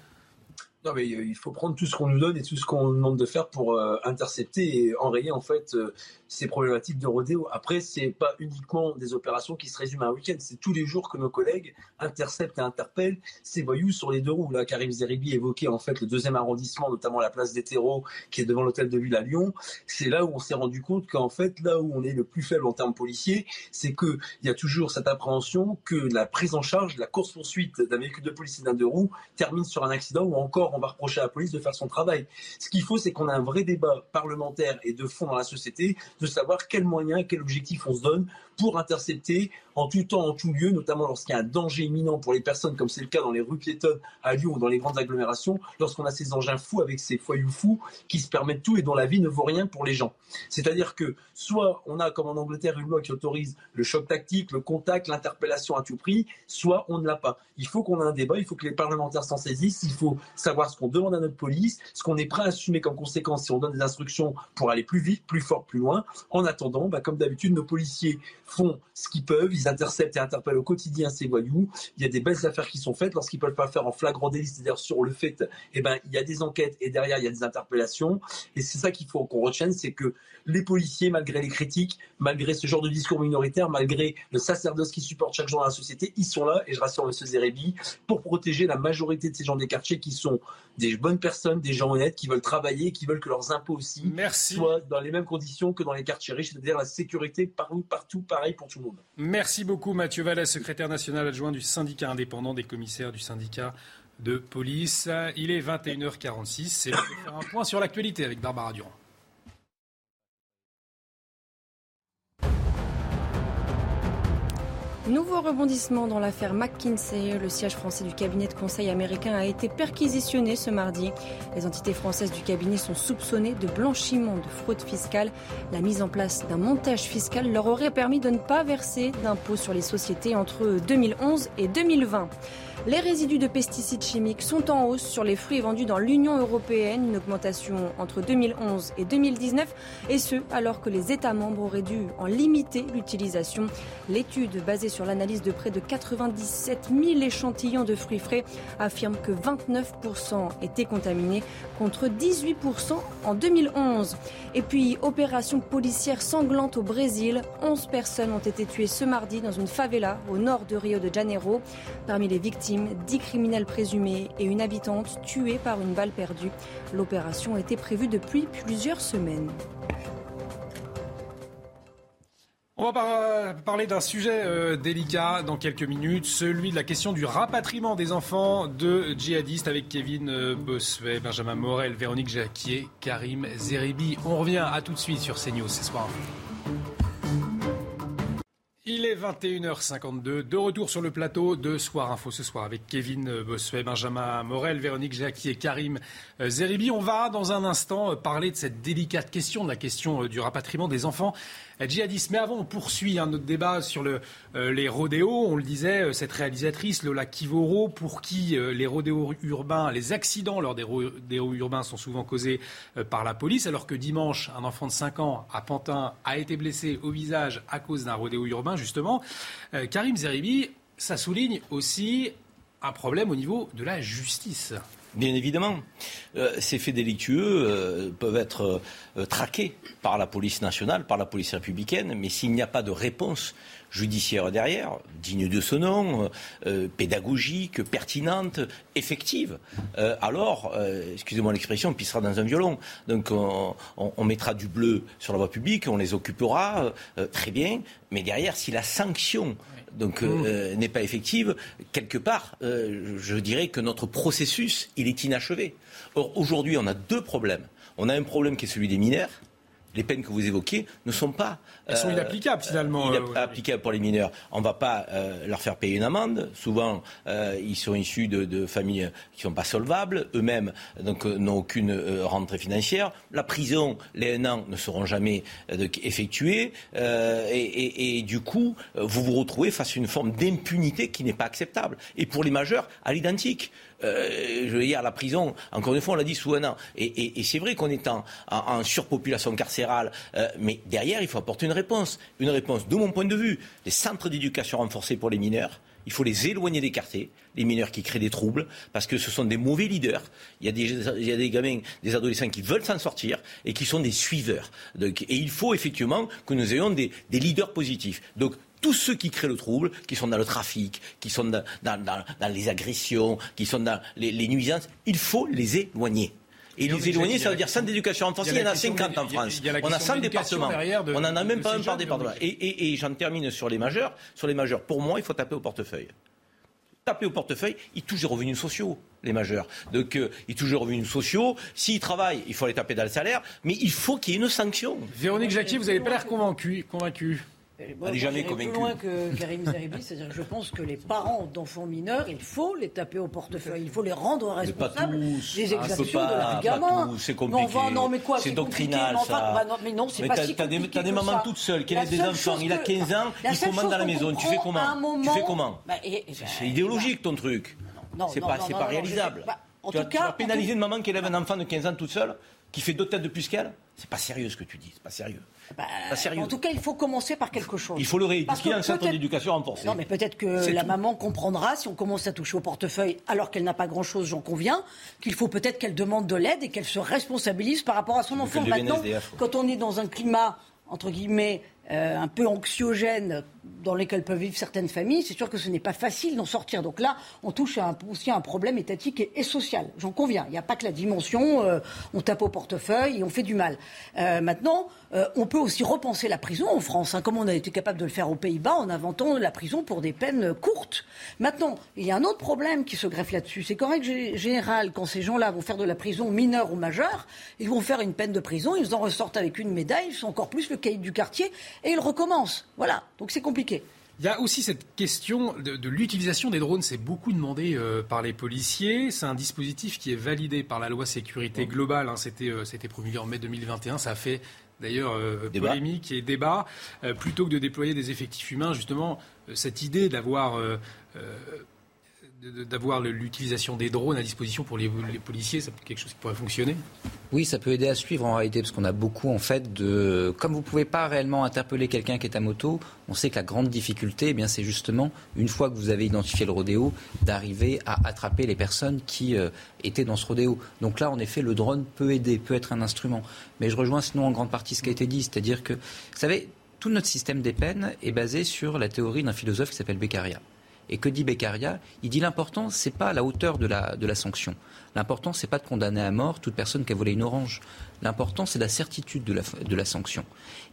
Non, mais euh, il faut prendre tout ce qu'on nous donne et tout ce qu'on nous demande de faire pour euh, intercepter et enrayer en fait euh, ces problématiques de rodéo. Après, c'est pas uniquement des opérations qui se résument à un week-end. C'est tous les jours que nos collègues interceptent et interpellent ces voyous sur les deux roues. Là, Karim Zeribi évoquait en fait le deuxième arrondissement, notamment la place des terreaux qui est devant l'hôtel de ville à Lyon. C'est là où on s'est rendu compte qu'en fait, là où on est le plus faible en termes policiers, c'est que il y a toujours cette appréhension que la prise en charge, la course poursuite d'un véhicule de police et d'un deux roues termine sur un accident ou encore on va reprocher à la police de faire son travail. Ce qu'il faut, c'est qu'on a un vrai débat parlementaire et de fond dans la société de savoir quels moyens, quel objectif on se donne pour intercepter en tout temps, en tout lieu, notamment lorsqu'il y a un danger imminent pour les personnes, comme c'est le cas dans les rues piétonnes à Lyon ou dans les grandes agglomérations, lorsqu'on a ces engins fous avec ces foyous fous qui se permettent tout et dont la vie ne vaut rien pour les gens. C'est-à-dire que soit on a, comme en Angleterre, une loi qui autorise le choc tactique, le contact, l'interpellation à tout prix, soit on ne l'a pas. Il faut qu'on ait un débat, il faut que les parlementaires s'en saisissent, il faut savoir ce qu'on demande à notre police, ce qu'on est prêt à assumer comme conséquence si on donne des instructions pour aller plus vite, plus fort, plus loin. En attendant, bah, comme d'habitude, nos policiers font ce qu'ils peuvent, ils interceptent et interpellent au quotidien ces voyous. Il y a des belles affaires qui sont faites lorsqu'ils peuvent pas faire en flagrant délit, c'est-à-dire sur le fait, eh ben, il y a des enquêtes et derrière il y a des interpellations. Et c'est ça qu'il faut qu'on retienne, c'est que les policiers, malgré les critiques, malgré ce genre de discours minoritaire, malgré le sacerdoce qui supporte chaque jour dans la société, ils sont là, et je rassure M. Zerebi, pour protéger la majorité de ces gens des quartiers qui sont des bonnes personnes, des gens honnêtes, qui veulent travailler, qui veulent que leurs impôts aussi soient dans les mêmes conditions que dans les quartiers riches, c'est-à-dire la sécurité partout, partout, pareil pour tout le monde. Merci beaucoup Mathieu Vallet, secrétaire national adjoint du syndicat indépendant des commissaires du syndicat de police. Il est 21h46, c'est l'heure de faire un point sur l'actualité avec Barbara Durand. Nouveau rebondissement dans l'affaire McKinsey. Le siège français du cabinet de conseil américain a été perquisitionné ce mardi. Les entités françaises du cabinet sont soupçonnées de blanchiment de fraude fiscale. La mise en place d'un montage fiscal leur aurait permis de ne pas verser d'impôts sur les sociétés entre 2011 et 2020. Les résidus de pesticides chimiques sont en hausse sur les fruits vendus dans l'Union européenne, une augmentation entre 2011 et 2019, et ce alors que les États membres auraient dû en limiter l'utilisation. L'étude basée sur l'analyse de près de 97 000 échantillons de fruits frais affirme que 29% étaient contaminés contre 18% en 2011. Et puis, opération policière sanglante au Brésil. 11 personnes ont été tuées ce mardi dans une favela au nord de Rio de Janeiro. Parmi les victimes, dix criminels présumés et une habitante tuée par une balle perdue. L'opération était prévue depuis plusieurs semaines. On va parler d'un sujet euh, délicat dans quelques minutes, celui de la question du rapatriement des enfants de djihadistes avec Kevin euh, Bossuet, Benjamin Morel, Véronique Jacquier, Karim Zeribi. On revient à tout de suite sur CNews ce soir. Il est 21h52, de retour sur le plateau de Soir Info ce soir avec Kevin Bossuet, Benjamin Morel, Véronique Jacqui et Karim euh, Zeribi. On va dans un instant euh, parler de cette délicate question, de la question euh, du rapatriement des enfants djihadistes. Mais avant, on poursuit hein, notre débat sur le, les rodéos. On le disait, cette réalisatrice, Lola Kivoro, pour qui les rodéos urbains, les accidents lors des rodéos urbains sont souvent causés par la police, alors que dimanche, un enfant de 5 ans à Pantin a été blessé au visage à cause d'un rodéo urbain justement. Euh, Karim Zeribi, ça souligne aussi un problème au niveau de la justice. Bien évidemment, euh, ces faits délictueux euh, peuvent être traqués par la police nationale, par la police républicaine, mais s'il n'y a pas de réponse judiciaire derrière, digne de ce nom, pédagogique, pertinente, effective, alors, excusez-moi l'expression, on pissera dans un violon. Donc on, mettra du bleu sur la voie publique, on les occupera, très bien, mais derrière, si la sanction donc euh, mmh. euh, n'est pas effective, quelque part, euh, je dirais que notre processus, il est inachevé. Or, aujourd'hui, on a deux problèmes. On a un problème qui est celui des mineurs, les peines que vous évoquez ne sont pas. Elles sont inapplicables finalement. applicables pour les mineurs. On ne va pas leur faire payer une amende. Souvent, ils sont issus de, familles qui ne sont pas solvables. Eux-mêmes donc n'ont aucune rentrée financière. La prison, les un an ne seront jamais effectués. Et, et, du coup, vous vous retrouvez face à une forme d'impunité qui n'est pas acceptable. Et pour les majeurs, à l'identique. Euh, je veux dire, la prison, encore une fois, on l'a dit sous un an. Et, c'est vrai qu'on est en, surpopulation carcérale, euh, mais derrière, il faut apporter une réponse. Une réponse, de mon point de vue, les centres d'éducation renforcés pour les mineurs. Il faut les éloigner des quartiers, les mineurs qui créent des troubles, parce que ce sont des mauvais leaders. Il y a des, gamins, des adolescents qui veulent s'en sortir et qui sont des suiveurs. Et il faut effectivement que nous ayons des, leaders positifs. Tous ceux qui créent le trouble, qui sont dans le trafic, qui sont dans, les agressions, qui sont dans les, nuisances, il faut les éloigner. Et les éloigner, ça veut dire centre d'éducation enfantine, il y en a 50 en France. On a 100 départements. On n'en a même pas un par département. Et, et j'en termine sur les majeurs. Sur les majeurs, pour moi, il faut taper au portefeuille taper au portefeuille, ils touchent des revenus sociaux, les majeurs. Donc, euh, ils touchent des revenus sociaux. S'ils travaillent, il faut les taper dans le salaire, mais il faut qu'il y ait une sanction. Véronique Jacquier, vous n'avez pas l'air convaincu. convaincu. Moi, jamais convaincu. plus loin que Karim Zeribi, c'est-à-dire que je pense que les parents d'enfants mineurs, il faut les taper au portefeuille, il faut les rendre responsables des ah, exactions de leur gamin. C'est compliqué. non, mais quoi C'est doctrinal, ça. Bah, non, mais non, c'est pas si compliqué T'as des, mamans toutes seules qui ont des enfants, il a 15 ans, il commande dans la maison. Tu fais comment Tu fais comment bah, C'est idéologique ton truc. C'est pas réalisable. En tout cas, tu vas pénaliser une maman qui élève un enfant de 15 ans toute seule, qui fait deux têtes de plus qu'elle C'est pas sérieux ce que tu dis, c'est pas sérieux. Bah, en tout cas, il faut commencer par quelque chose. Il faut le rééduquer un centre d'éducation renforcé. Non, mais peut-être que la maman comprendra, si on commence à toucher au portefeuille alors qu'elle n'a pas grand-chose, j'en conviens, qu'il faut peut-être qu'elle demande de l'aide et qu'elle se responsabilise par rapport à son enfant. Maintenant, quand on est dans un climat, entre guillemets, euh, un peu anxiogène dans lesquels peuvent vivre certaines familles, c'est sûr que ce n'est pas facile d'en sortir. Donc là, on touche aussi à un problème étatique et, social. J'en conviens. Il n'y a pas que la dimension, euh, on tape au portefeuille et on fait du mal. Euh, maintenant, on peut aussi repenser la prison en France, hein, comme on a été capable de le faire aux Pays-Bas en inventant la prison pour des peines courtes. Maintenant, il y a un autre problème qui se greffe là-dessus. C'est qu'en règle générale, quand ces gens-là vont faire de la prison mineure ou majeure, ils vont faire une peine de prison, ils en ressortent avec une médaille, ils sont encore plus le cahier du quartier et ils recommencent. Voilà. Donc c'est compliqué. Il y a aussi cette question de, l'utilisation des drones. C'est beaucoup demandé euh, par les policiers. C'est un dispositif qui est validé par la loi sécurité globale. Hein. C'était, euh, promulgué en mai 2021. Ça a fait d'ailleurs euh, polémique et débat. plutôt que de déployer des effectifs humains, justement, cette idée d'avoir d'avoir l'utilisation des drones à disposition pour les, policiers, c'est quelque chose qui pourrait fonctionner? Oui, ça peut aider à suivre en réalité, parce qu'on a beaucoup en fait de... Comme vous ne pouvez pas réellement interpeller quelqu'un qui est à moto, on sait que la grande difficulté, eh c'est justement, une fois que vous avez identifié le rodéo, d'arriver à attraper les personnes qui euh, étaient dans ce rodéo. Donc là, en effet, le drone peut aider, peut être un instrument. Mais je rejoins sinon en grande partie ce qui a été dit, c'est-à-dire que, vous savez, tout notre système des peines est basé sur la théorie d'un philosophe qui s'appelle Beccaria. Et que dit Beccaria? Il dit l'important, c'est pas la hauteur de la, sanction. L'important, c'est pas de condamner à mort toute personne qui a volé une orange. L'important, c'est la certitude de la, sanction.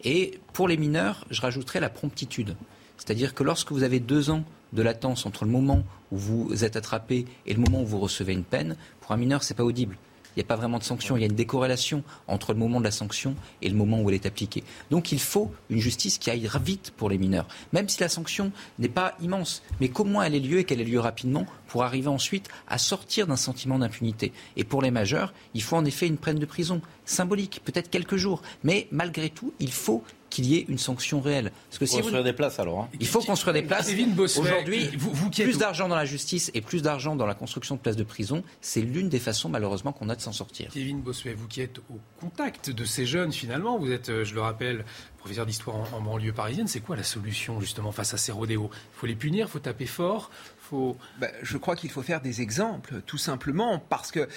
Et pour les mineurs, je rajouterais la promptitude. C'est-à-dire que lorsque vous avez deux ans de latence entre le moment où vous êtes attrapé et le moment où vous recevez une peine, pour un mineur, c'est pas audible il n'y a pas vraiment de sanction. Il y a une décorrélation entre le moment de la sanction et le moment où elle est appliquée. Donc il faut une justice qui aille vite pour les mineurs, même si la sanction n'est pas immense, mais qu'au moins elle ait lieu et qu'elle ait lieu rapidement pour arriver ensuite à sortir d'un sentiment d'impunité. Et pour les majeurs, il faut en effet une peine de prison symbolique, peut-être quelques jours, mais malgré tout, il faut qu'il y ait une sanction réelle. Parce que si construire des places alors. Hein. Il faut construire des places. Aujourd'hui, plus d'argent dans la justice et plus d'argent dans la construction de places de prison, c'est l'une des façons malheureusement qu'on a de s'en sortir. Kevin Bossuet, vous qui êtes au contact de ces jeunes finalement, vous êtes, euh, je le rappelle, professeur d'histoire en, en banlieue parisienne, c'est quoi la solution justement face à ces rodéos? Il faut les punir, il faut taper fort, bah, je crois qu'il faut faire des exemples, tout simplement, parce que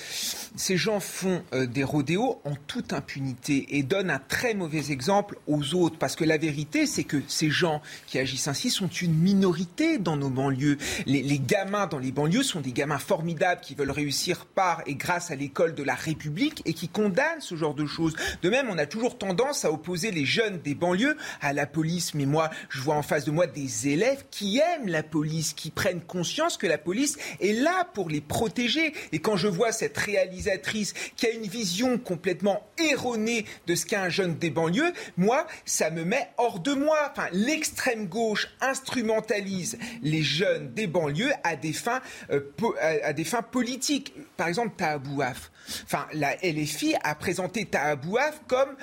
ces gens font euh, des rodéos en toute impunité et donnent un très mauvais exemple aux autres. Parce que la vérité, c'est que ces gens qui agissent ainsi sont une minorité dans nos banlieues. Les, gamins dans les banlieues sont des gamins formidables qui veulent réussir par et grâce à l'école de la République et qui condamnent ce genre de choses. De même, on a toujours tendance à opposer les jeunes des banlieues à la police. Mais moi, je vois en face de moi des élèves qui aiment la police, qui prennent conscience que la police est là pour les protéger. Et quand je vois cette réalisatrice qui a une vision complètement erronée de ce qu'est un jeune des banlieues, moi, ça me met hors de moi. Enfin, l'extrême gauche instrumentalise les jeunes des banlieues à des fins, euh, à des fins politiques. Par exemple, Tahabouaf. Enfin, la LFI a présenté Tahabouaf comme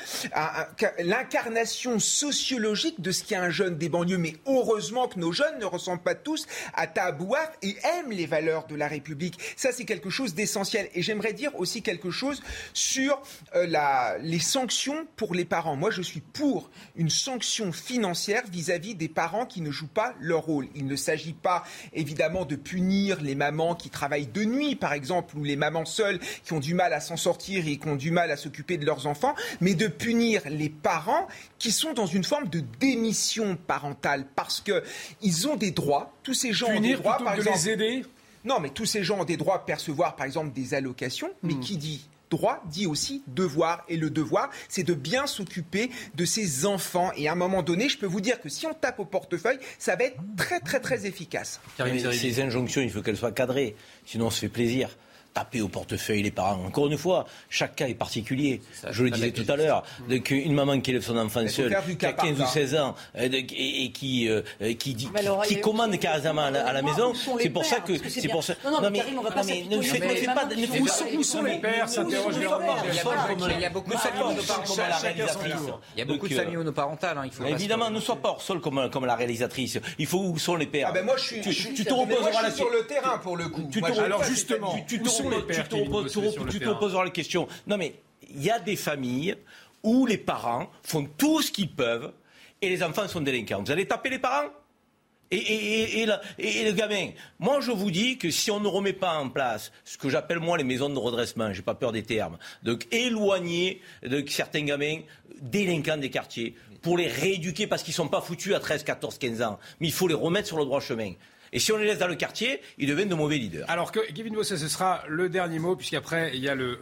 l'incarnation sociologique de ce qu'est un jeune des banlieues. Mais heureusement que nos jeunes ne ressemblent pas tous à Tahabouaf et aiment les valeurs de la République. Ça, c'est quelque chose d'essentiel. Et j'aimerais dire aussi quelque chose sur euh, les sanctions pour les parents. Moi, je suis pour une sanction financière vis-à-vis des parents qui ne jouent pas leur rôle. Il ne s'agit pas, évidemment, de punir les mamans qui travaillent de nuit, par exemple, ou les mamans seules qui ont du mal à s'en sortir et qui ont du mal à s'occuper de leurs enfants, mais de punir les parents qui sont dans une forme de démission parentale parce qu'ils ont des droits. Tous ces gens ont des droits, par exemple. Les aider non, mais tous ces gens ont des droits à percevoir, par exemple, des allocations. Mais hmm. qui dit droit dit aussi devoir. Et le devoir, c'est de bien s'occuper de ses enfants. Et à un moment donné, je peux vous dire que si on tape au portefeuille, ça va être très, très, très efficace. ces injonctions, il faut qu'elles soient cadrées. Sinon, on se fait plaisir taper au portefeuille les parents. Encore une fois, chaque cas est particulier. je le disais tout à l'heure. Une maman qui élève son enfant seul, qui a 15 ou 16 ans, euh, et, qui, euh, qui, dit, qui, commande carrément à la, maison, c'est pour ça que. C'est pour ça. Non, mais on va pas ne faites pas. Où sont les pères s'interroge Il y a beaucoup de familles Il y a beaucoup de familles monoparentales. Évidemment, ne sois pas hors sol comme la réalisatrice. Il faut où sont les pères? Ah ben moi, je suis. Tu te reposeras sur le terrain pour le coup. Alors justement, tu te tu te poseras la question. Non, mais il y a des familles où les parents font tout ce qu'ils peuvent et les enfants sont délinquants. Vous allez taper les parents et, et, le gamin, moi je vous dis que si on ne remet pas en place ce que j'appelle moi les maisons de redressement, j'ai pas peur des termes, donc éloigner de certains gamins délinquants des quartiers pour les rééduquer parce qu'ils sont pas foutus à 13, 14, 15 ans, mais il faut les remettre sur le droit chemin. Et si on les laisse dans le quartier, ils deviennent de mauvais leaders. Alors que Kevin Bossé, ce sera le dernier mot, puisqu'après, il y a le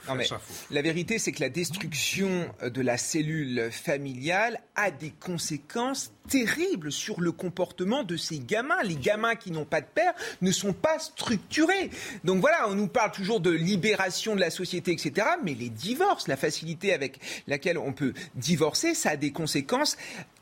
La vérité, c'est que la destruction de la cellule familiale a des conséquences terribles sur le comportement de ces gamins. Les gamins qui n'ont pas de père ne sont pas structurés. Donc voilà, on nous parle toujours de libération de la société, etc. Mais les divorces, la facilité avec laquelle on peut divorcer, ça a des conséquences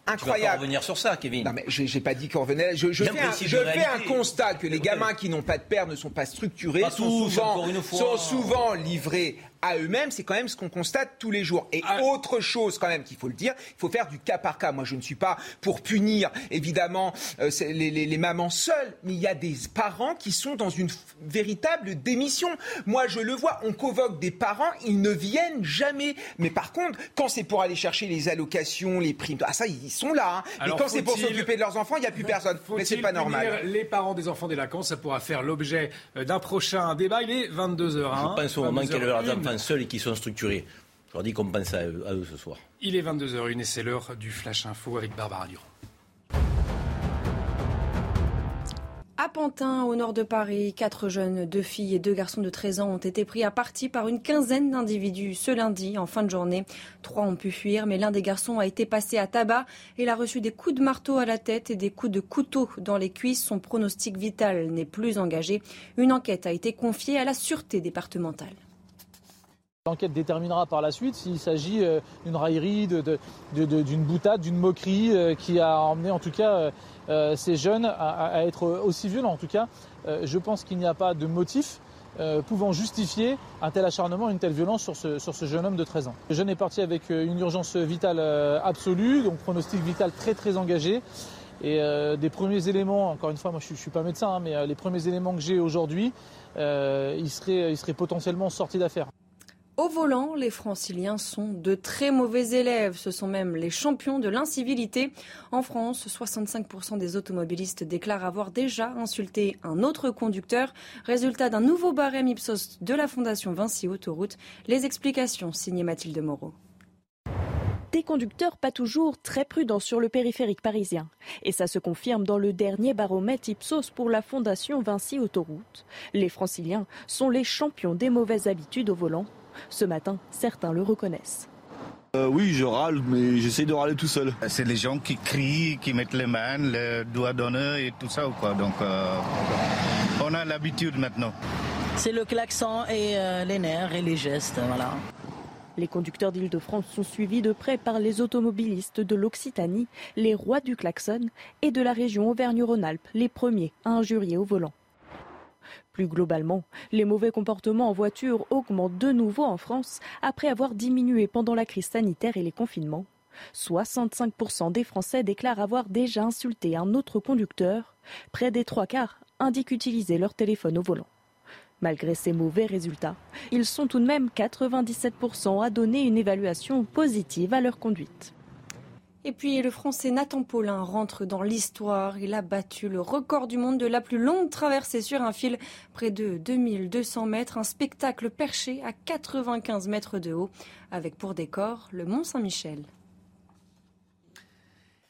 incroyable. Tu vas revenir sur ça, Kevin. Non, mais j'ai pas dit qu'on revenait. Je, je fais, un, je fais un, constat que les gamins qui n'ont pas de père ne sont pas structurés, sont, souvent, sont souvent livrés à eux-mêmes, c'est quand même ce qu'on constate tous les jours. Et ah. autre chose quand même qu'il faut le dire, il faut faire du cas par cas. Moi, je ne suis pas pour punir évidemment euh, les, les, les, mamans seules, mais il y a des parents qui sont dans une véritable démission. Moi, je le vois, on convoque des parents, ils ne viennent jamais. Mais par contre, quand c'est pour aller chercher les allocations, les primes, ah ça, ils sont là. Hein. Mais quand c'est pour s'occuper de leurs enfants, il n'y a plus personne. Mais c'est pas normal. Les parents des enfants délinquants, ça pourra faire l'objet euh, d'un prochain débat. Il est 22h01. Je pense au moment qu'elle seuls et qui sont structurés. Je leur dis qu'on pense à eux, ce soir. Il est 22h01 et c'est l'heure du Flash Info avec Barbara Durand. À Pantin, au nord de Paris, quatre jeunes, deux filles et deux garçons de 13 ans ont été pris à partie par une quinzaine d'individus ce lundi en fin de journée. Trois ont pu fuir, mais l'un des garçons a été passé à tabac. Il a reçu des coups de marteau à la tête et des coups de couteau dans les cuisses. Son pronostic vital n'est plus engagé. Une enquête a été confiée à la sûreté départementale. L'enquête déterminera par la suite s'il s'agit euh, d'une raillerie, d'une boutade, d'une moquerie euh, qui a emmené en tout cas euh, ces jeunes à, être aussi violents. En tout cas, je pense qu'il n'y a pas de motif pouvant justifier un tel acharnement, une telle violence sur ce, jeune homme de 13 ans. Le jeune est parti avec une urgence vitale absolue, donc pronostic vital très très engagé. Et des premiers éléments, encore une fois, moi je ne suis, pas médecin, hein, mais les premiers éléments que j'ai aujourd'hui, il serait potentiellement sorti d'affaire. Au volant, les franciliens sont de très mauvais élèves. Ce sont même les champions de l'incivilité. En France, 65% des automobilistes déclarent avoir déjà insulté un autre conducteur. Résultat d'un nouveau barème Ipsos de la Fondation Vinci Autoroute. Les explications signées Mathilde Moreau des conducteurs pas toujours très prudents sur le périphérique parisien. Et ça se confirme dans le dernier baromètre Ipsos pour la Fondation Vinci Autoroute. Les franciliens sont les champions des mauvaises habitudes au volant ce matin, certains le reconnaissent. Euh, oui, je râle, mais j'essaie de râler tout seul. C'est les gens qui crient, qui mettent les mains, les doigts d'honneur et tout ça. Quoi. Donc, euh, on a l'habitude maintenant. C'est le klaxon et euh, les nerfs et les gestes, voilà. Les conducteurs d'Île-de-France sont suivis de près par les automobilistes de l'Occitanie, les rois du klaxon, et de la région Auvergne-Rhône-Alpes, les premiers à injurier au volant. Plus globalement, les mauvais comportements en voiture augmentent de nouveau en France après avoir diminué pendant la crise sanitaire et les confinements. 65% des Français déclarent avoir déjà insulté un autre conducteur. Près des trois quarts indiquent utiliser leur téléphone au volant. Malgré ces mauvais résultats, ils sont tout de même 97% à donner une évaluation positive à leur conduite. Et puis le Français Nathan Paulin rentre dans l'histoire. Il a battu le record du monde de la plus longue traversée sur un fil, près de 2200 mètres, un spectacle perché à 95 mètres de haut, avec pour décor le Mont Saint-Michel.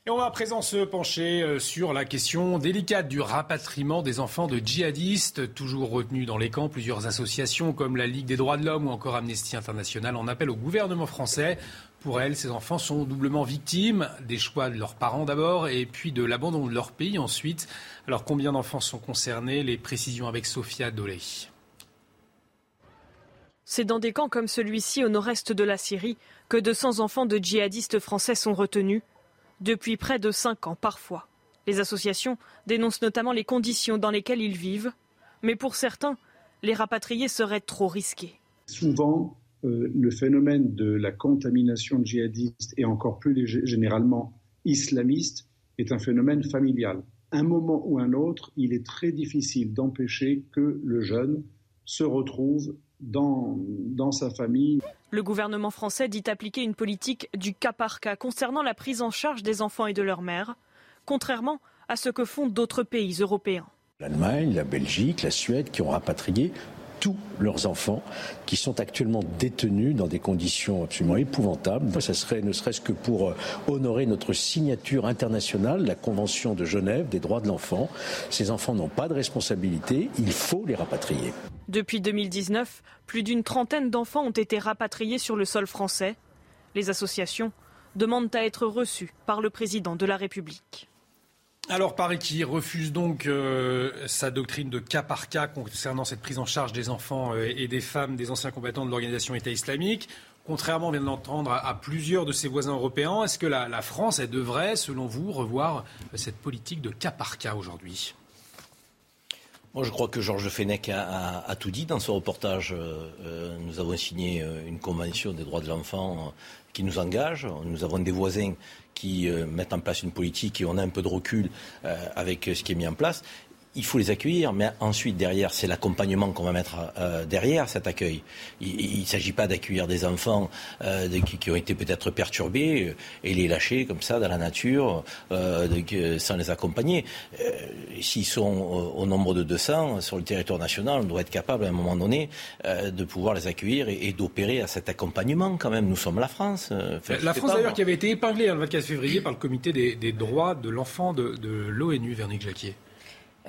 Et on va à présent se pencher euh, sur la question délicate du rapatriement des enfants de djihadistes, toujours retenus dans les camps. Plusieurs associations comme la Ligue des droits de l'homme ou encore Amnesty International en appellent au gouvernement français pour elles, ces enfants sont doublement victimes des choix de leurs parents d'abord et puis de l'abandon de leur pays ensuite. Alors combien d'enfants sont concernés? Les précisions avec Sophia Doley. C'est dans des camps comme celui-ci au nord-est de la Syrie que 200 enfants de djihadistes français sont retenus, depuis près de 5 ans parfois. Les associations dénoncent notamment les conditions dans lesquelles ils vivent, mais pour certains, les rapatrier serait trop risqué. Souvent, euh, le phénomène de la contamination djihadiste et encore plus généralement islamiste est un phénomène familial. Un moment ou un autre, il est très difficile d'empêcher que le jeune se retrouve dans, dans sa famille. Le gouvernement français dit appliquer une politique du cas par cas concernant la prise en charge des enfants et de leurs mères, contrairement à ce que font d'autres pays européens. L'Allemagne, la Belgique, la Suède qui ont rapatrié tous leurs enfants qui sont actuellement détenus dans des conditions absolument épouvantables. Ça serait ne serait-ce que pour euh, honorer notre signature internationale, la Convention de Genève des droits de l'enfant. Ces enfants n'ont pas de responsabilité, il faut les rapatrier. Depuis 2019, plus d'une trentaine d'enfants ont été rapatriés sur le sol français. Les associations demandent à être reçus par le président de la République. Alors Paris qui refuse donc euh, sa doctrine de cas par cas concernant cette prise en charge des enfants euh, et des femmes des anciens combattants de l'organisation État islamique. contrairement, on vient de l'entendre, à, plusieurs de ses voisins européens. Est-ce que la, France, elle devrait, selon vous, revoir cette politique de cas par cas aujourd'hui? Moi, je crois que Georges Fenech a, tout dit dans son reportage. Euh, euh, nous avons signé euh, une convention des droits de l'enfant qui nous engage. Nous avons des voisins qui mettent en place une politique et on a un peu de recul avec ce qui est mis en place il faut les accueillir, mais ensuite, derrière, c'est l'accompagnement qu'on va mettre euh, derrière cet accueil. Il ne s'agit pas d'accueillir des enfants euh, qui, ont été peut-être perturbés euh, et les lâcher comme ça dans la nature sans les accompagner. S'ils sont au nombre de 200 sur le territoire national, on doit être capable à un moment donné de pouvoir les accueillir et, d'opérer à cet accompagnement quand même. Nous sommes la France. la France d'ailleurs qui avait été épinglée hein, le 24 février par le comité des, droits de l'enfant de, de l'ONU, Vernick Jacquier.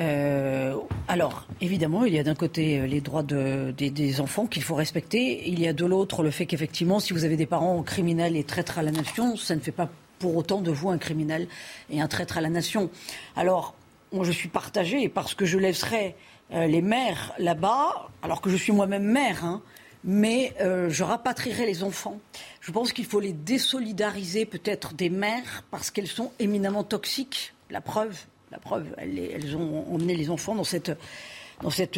Euh, alors, évidemment, il y a d'un côté euh, les droits des, enfants qu'il faut respecter. Il y a de l'autre le fait qu'effectivement, si vous avez des parents criminels et traîtres à la nation, ça ne fait pas pour autant de vous un criminel et un traître à la nation. Alors, je suis partagée parce que je laisserai euh, les mères là-bas, alors que je suis moi-même mère, hein, mais je rapatrierai les enfants. Je pense qu'il faut les désolidariser peut-être des mères parce qu'elles sont éminemment toxiques. La preuve, la preuve, elles, ont emmené les enfants dans cette,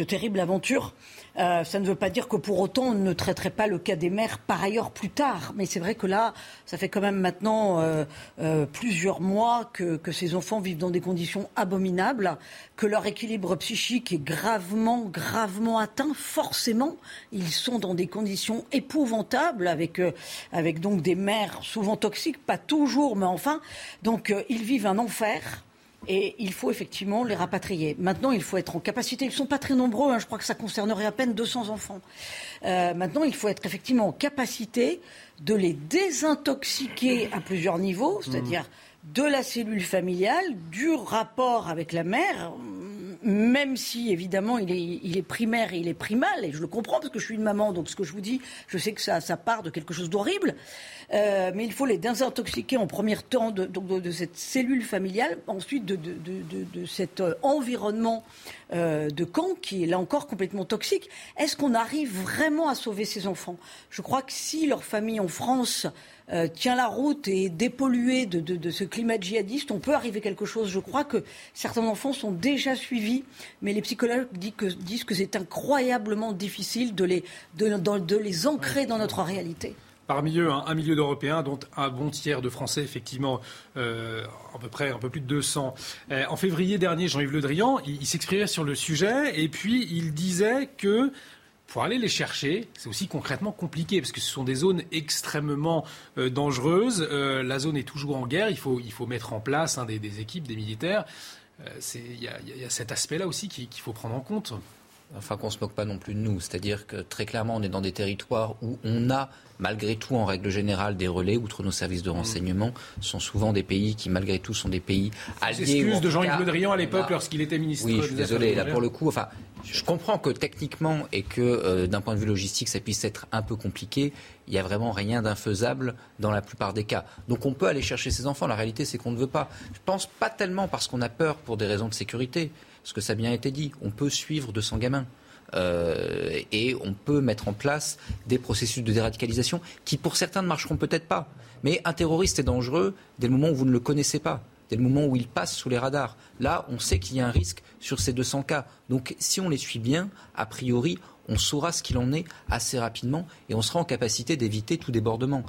terrible aventure. Euh, ça ne veut pas dire que pour autant on ne traiterait pas le cas des mères par ailleurs plus tard. Mais c'est vrai que là, ça fait quand même maintenant euh, euh, plusieurs mois que, que, ces enfants vivent dans des conditions abominables, que leur équilibre psychique est gravement, gravement atteint. Forcément, ils sont dans des conditions épouvantables, avec, avec donc des mères souvent toxiques, pas toujours, mais enfin. Donc ils vivent un enfer. Et il faut effectivement les rapatrier. Maintenant, il faut être en capacité. Ils ne sont pas très nombreux. Hein, je crois que ça concernerait à peine 200 enfants. Euh, maintenant, il faut être effectivement en capacité de les désintoxiquer à plusieurs niveaux, c'est-à-dire de la cellule familiale, du rapport avec la mère, même si évidemment il est, il est, primaire et il est primal, et je le comprends parce que je suis une maman, donc ce que je vous dis, je sais que ça, ça part de quelque chose d'horrible, euh, mais il faut les désintoxiquer en premier temps de, de, de cette cellule familiale, ensuite de, de cet euh, environnement euh, de camp qui est là encore complètement toxique. Est-ce qu'on arrive vraiment à sauver ces enfants? Je crois que si leur famille en France euh, tient la route et est de, de, ce climat djihadiste, on peut arriver à quelque chose. Je crois que certains enfants sont déjà suivis, mais les psychologues disent que, c'est incroyablement difficile de les, de les ancrer dans notre réalité. Parmi eux, un, million d'Européens, dont un bon tiers de Français, effectivement, euh, à peu près un peu plus de 200. Euh, en février dernier, Jean-Yves Le Drian, il, s'exprimait sur le sujet et puis il disait que pour aller les chercher, c'est aussi concrètement compliqué parce que ce sont des zones extrêmement euh, dangereuses. la zone est toujours en guerre. Il faut, il faut mettre en place hein, des, équipes, des militaires. Il y, a cet aspect-là aussi qu'il faut prendre en compte enfin qu'on se moque pas non plus de nous. C'est-à-dire que très clairement, on est dans des territoires où on a malgré tout, en règle générale, des relais, outre nos services de renseignement, sont souvent des pays qui, malgré tout, sont des pays alliés. Excuse de Jean-Yves Le Drian à l'époque, lorsqu'il était ministre. Oui, je suis désolé. Là, pour le coup, enfin, je comprends que techniquement et que euh, d'un point de vue logistique, ça puisse être un peu compliqué. Il n'y a vraiment rien d'infaisable dans la plupart des cas. Donc on peut aller chercher ces enfants. La réalité, c'est qu'on ne veut pas. Je pense pas tellement parce qu'on a peur pour des raisons de sécurité parce que ça a bien été dit, on peut suivre 200 gamins. Euh, et on peut mettre en place des processus de déradicalisation qui, pour certains, ne marcheront peut-être pas. Mais un terroriste est dangereux dès le moment où vous ne le connaissez pas, dès le moment où il passe sous les radars. Là, on sait qu'il y a un risque sur ces 200 cas. Donc, si on les suit bien, a priori, on saura ce qu'il en est assez rapidement et on sera en capacité d'éviter tout débordement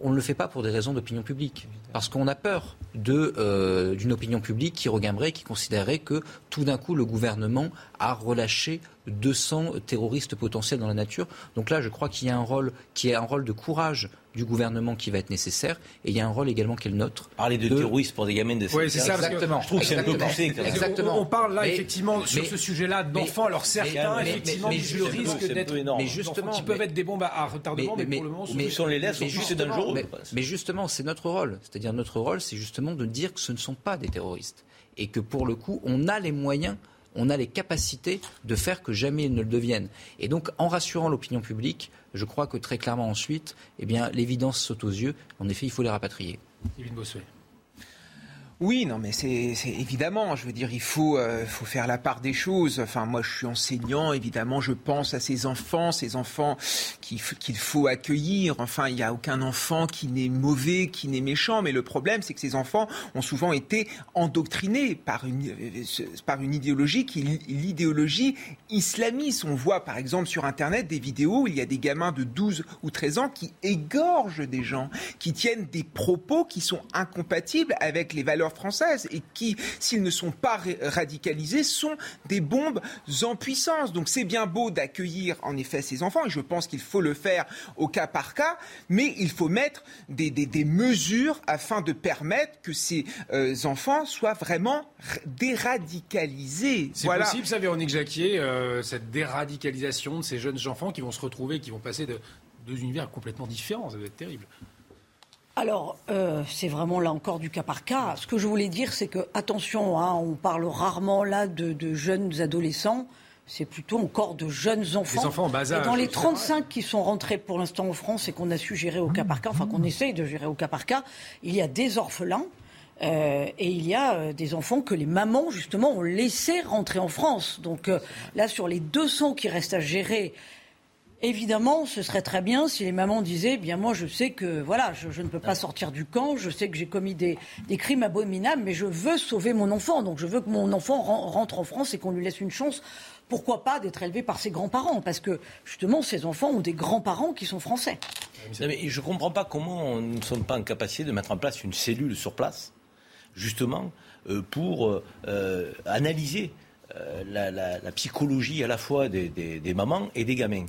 on ne le fait pas pour des raisons d'opinion publique. Parce qu'on a peur euh, d'une opinion publique qui regimberait, qui considérerait que tout d'un coup le gouvernement a relâché 200 terroristes potentiels dans la nature. Donc là, je crois qu'il y a un rôle qui est un rôle de courage du gouvernement qui va être nécessaire, et il y a un rôle également qui est le nôtre. Parler de, terroristes pour des gamins de Oui, c'est ça. Exactement. Je trouve que c'est un peu poussé. Exactement. On parle là, effectivement, sur ce sujet-là, d'enfants. Alors certains, effectivement, mais, le risque d'être... Mais justement... Qui peuvent être des bombes à retardement, mais, pour le moment, mais, on les laisse, plus dangereux. Mais justement, c'est notre rôle. C'est-à-dire notre rôle, c'est justement de dire que ce ne sont pas des terroristes. Et que pour le coup, on a les moyens on a les capacités de faire que jamais ils ne le deviennent. Et donc, en rassurant l'opinion publique, je crois que très clairement ensuite, eh bien, l'évidence saute aux yeux. En effet, il faut les rapatrier. Oui, non, mais c'est évidemment, je veux dire, il faut, euh, faut faire la part des choses. Enfin, moi, je suis enseignant, évidemment, je pense à ces enfants, ces enfants qu'il faut accueillir. Enfin, il n'y a aucun enfant qui n'est mauvais, qui n'est méchant, mais le problème, c'est que ces enfants ont souvent été endoctrinés par une, euh, par une idéologie qui l'idéologie islamiste. On voit, par exemple, sur Internet des vidéos où il y a des gamins de 12 ou 13 ans qui égorgent des gens, qui tiennent des propos qui sont incompatibles avec les valeurs françaises et qui, s'ils ne sont pas radicalisés, sont des bombes en puissance. Donc c'est bien beau d'accueillir en effet ces enfants et je pense qu'il faut le faire au cas par cas, mais il faut mettre des, des, mesures afin de permettre que ces euh, enfants soient vraiment déradicalisés. C'est possible, ça, Véronique Jacquier, euh, cette déradicalisation de ces jeunes enfants qui vont se retrouver, qui vont passer de deux univers complètement différents. Ça va être terrible. Alors, euh, c'est vraiment là encore du cas par cas. Ce que je voulais dire, c'est que, attention, hein, on parle rarement là de, jeunes adolescents. C'est plutôt encore de jeunes enfants. Des enfants en bas âge. Et dans les 35 qui sont rentrés pour l'instant en France et qu'on a su gérer au cas par cas, enfin qu'on essaye de gérer au cas par cas, il y a des orphelins. Euh, et il y a euh, des enfants que les mamans, justement, ont laissé rentrer en France. Donc là, sur les 200 qui restent à gérer, Évidemment, ce serait très bien si les mamans disaient, eh bien moi je sais que voilà, je, ne peux pas sortir du camp, je sais que j'ai commis des, crimes abominables, mais je veux sauver mon enfant, donc je veux que mon enfant rentre en France et qu'on lui laisse une chance. Pourquoi pas d'être élevé par ses grands-parents Parce que justement, ces enfants ont des grands-parents qui sont français. mais je ne comprends pas comment nous ne sommes pas en capacité de mettre en place une cellule sur place, justement, euh, pour euh, euh, analyser la, psychologie à la fois des, des mamans et des gamins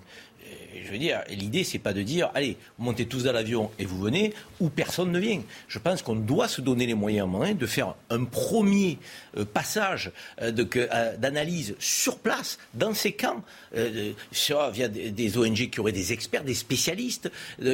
je veux dire, l'idée, c'est pas de dire, allez, montez tous dans l'avion et vous venez, ou personne ne vient. Je pense qu'on doit se donner les moyens de faire un premier euh, passage euh, euh, d'analyse sur place, dans ces camps, soit via des ONG qui auraient des experts, des spécialistes,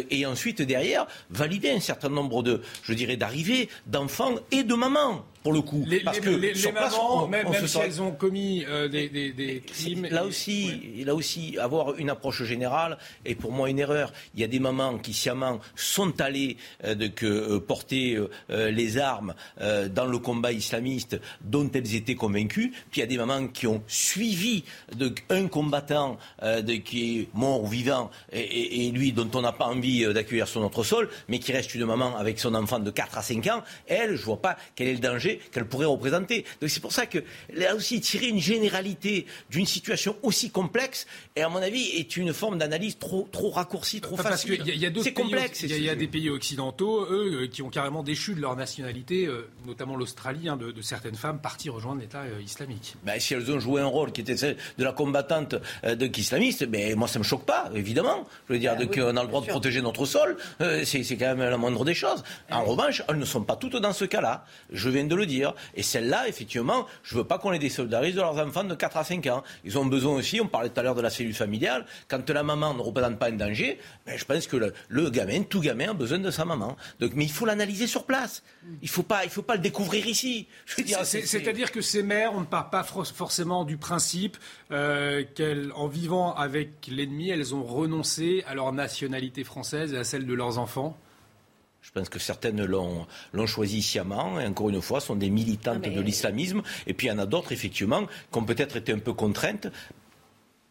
et ensuite, derrière, valider un certain nombre de, je dirais, d'arrivées d'enfants et de mamans pour le coup. Les, parce que les, mamans, même, si elles ont commis des, crimes. Là aussi, là aussi, avoir une approche générale est pour moi une erreur. Il y a des mamans qui sciemment sont allées de, que, porter les armes dans le combat islamiste dont elles étaient convaincues. Puis il y a des mamans qui ont suivi de, un combattant de, qui est mort ou vivant et, et lui dont on n'a pas envie d'accueillir sur notre sol, mais qui reste une maman avec son enfant de 4 à 5 ans. Elle, je ne vois pas quel est le danger qu'elle pourrait représenter. Donc c'est pour ça que là aussi tirer une généralité d'une situation aussi complexe, et à mon avis, est une forme d'analyse trop, trop raccourcie, trop facile. Parce qu'il y a, d'autres complexe. Il y, a, des pays occidentaux, eux, euh, qui ont carrément déchu de leur nationalité, euh, notamment l'Australie, hein, de, certaines femmes parties rejoindre l'État euh, islamique. Ben, si elles ont joué un rôle qui était celle de la combattante de islamiste, ben, moi ça me choque pas, évidemment. Je veux dire ben qu'on a le droit de protéger notre sol, c'est quand même la moindre des choses. En revanche, elles ne sont pas toutes dans ce cas-là. Je viens de le dire. Et celles-là, effectivement, je ne veux pas qu'on les désolidarise de leurs enfants de 4 à 5 ans. Ils ont besoin aussi, on parlait tout à l'heure de la cellule familiale, quand la maman ne représente pas un danger, ben, je pense que le, gamin, tout gamin a besoin de sa maman. Donc, mais il faut l'analyser sur place. Il ne faut, pas, faut pas le découvrir ici. C'est-à-dire que ces mères, on ne part pas forcément du principe euh, qu'en vivant avec l'ennemi, elles ont renoncé à leur nationalité française et à celle de leurs enfants je pense que certaines l'ont, choisi sciemment, et encore une fois, sont des militantes de l'islamisme. Et puis il y en a d'autres, effectivement, qui ont peut-être été un peu contraintes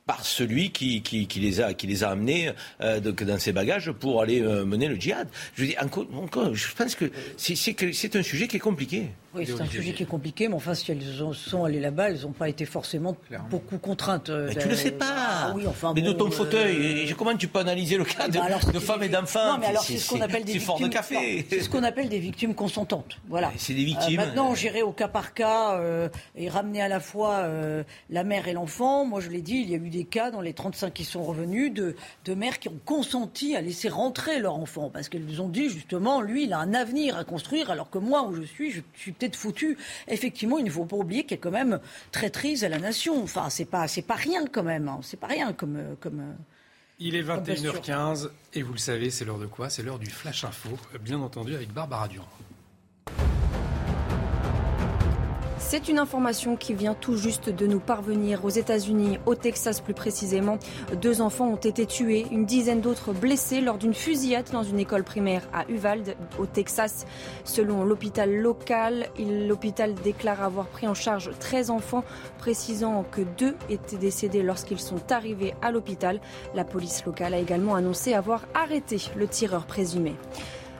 par celui qui, qui, les a, qui les a amenés euh, dans ses bagages pour aller euh, mener le djihad. Je, dis, encore, encore, je pense que c'est, c'est un sujet qui est compliqué. Oui, c'est un sujet qui est compliqué, mais enfin, si elles sont allées là-bas, elles n'ont pas été forcément beaucoup contraintes. Euh, mais tu le sais pas. Ah oui, enfin, mais de ton fauteuil, comment tu peux analyser le cas de, femmes et d'enfants Non, mais alors c'est ce qu'on appelle des victimes. De café. C'est ce qu'on appelle des victimes consentantes. Voilà. C'est des victimes. maintenant, gérer au cas par cas et ramener à la fois la mère et l'enfant. Moi, je l'ai dit, il y a eu des cas dans les 35 qui sont revenus de, de mères qui ont consenti à laisser rentrer leur enfant parce qu'elles ont dit justement, lui, il a un avenir à construire alors que moi, où je suis, je suis peut-être foutu. Effectivement, il ne faut pas oublier qu'elle est quand même traîtrise à la nation. Enfin, c'est pas, c'est pas rien quand même. Hein. C'est pas rien comme. comme il est 21h15 et vous le savez, c'est l'heure de quoi? C'est l'heure du Flash Info, bien entendu avec Barbara Durand. C'est une information qui vient tout juste de nous parvenir aux États-Unis, au Texas plus précisément. Deux enfants ont été tués, une dizaine d'autres blessés lors d'une fusillade dans une école primaire à Uvalde, au Texas. Selon l'hôpital local, l'hôpital déclare avoir pris en charge 13 enfants, précisant que deux étaient décédés lorsqu'ils sont arrivés à l'hôpital. La police locale a également annoncé avoir arrêté le tireur présumé.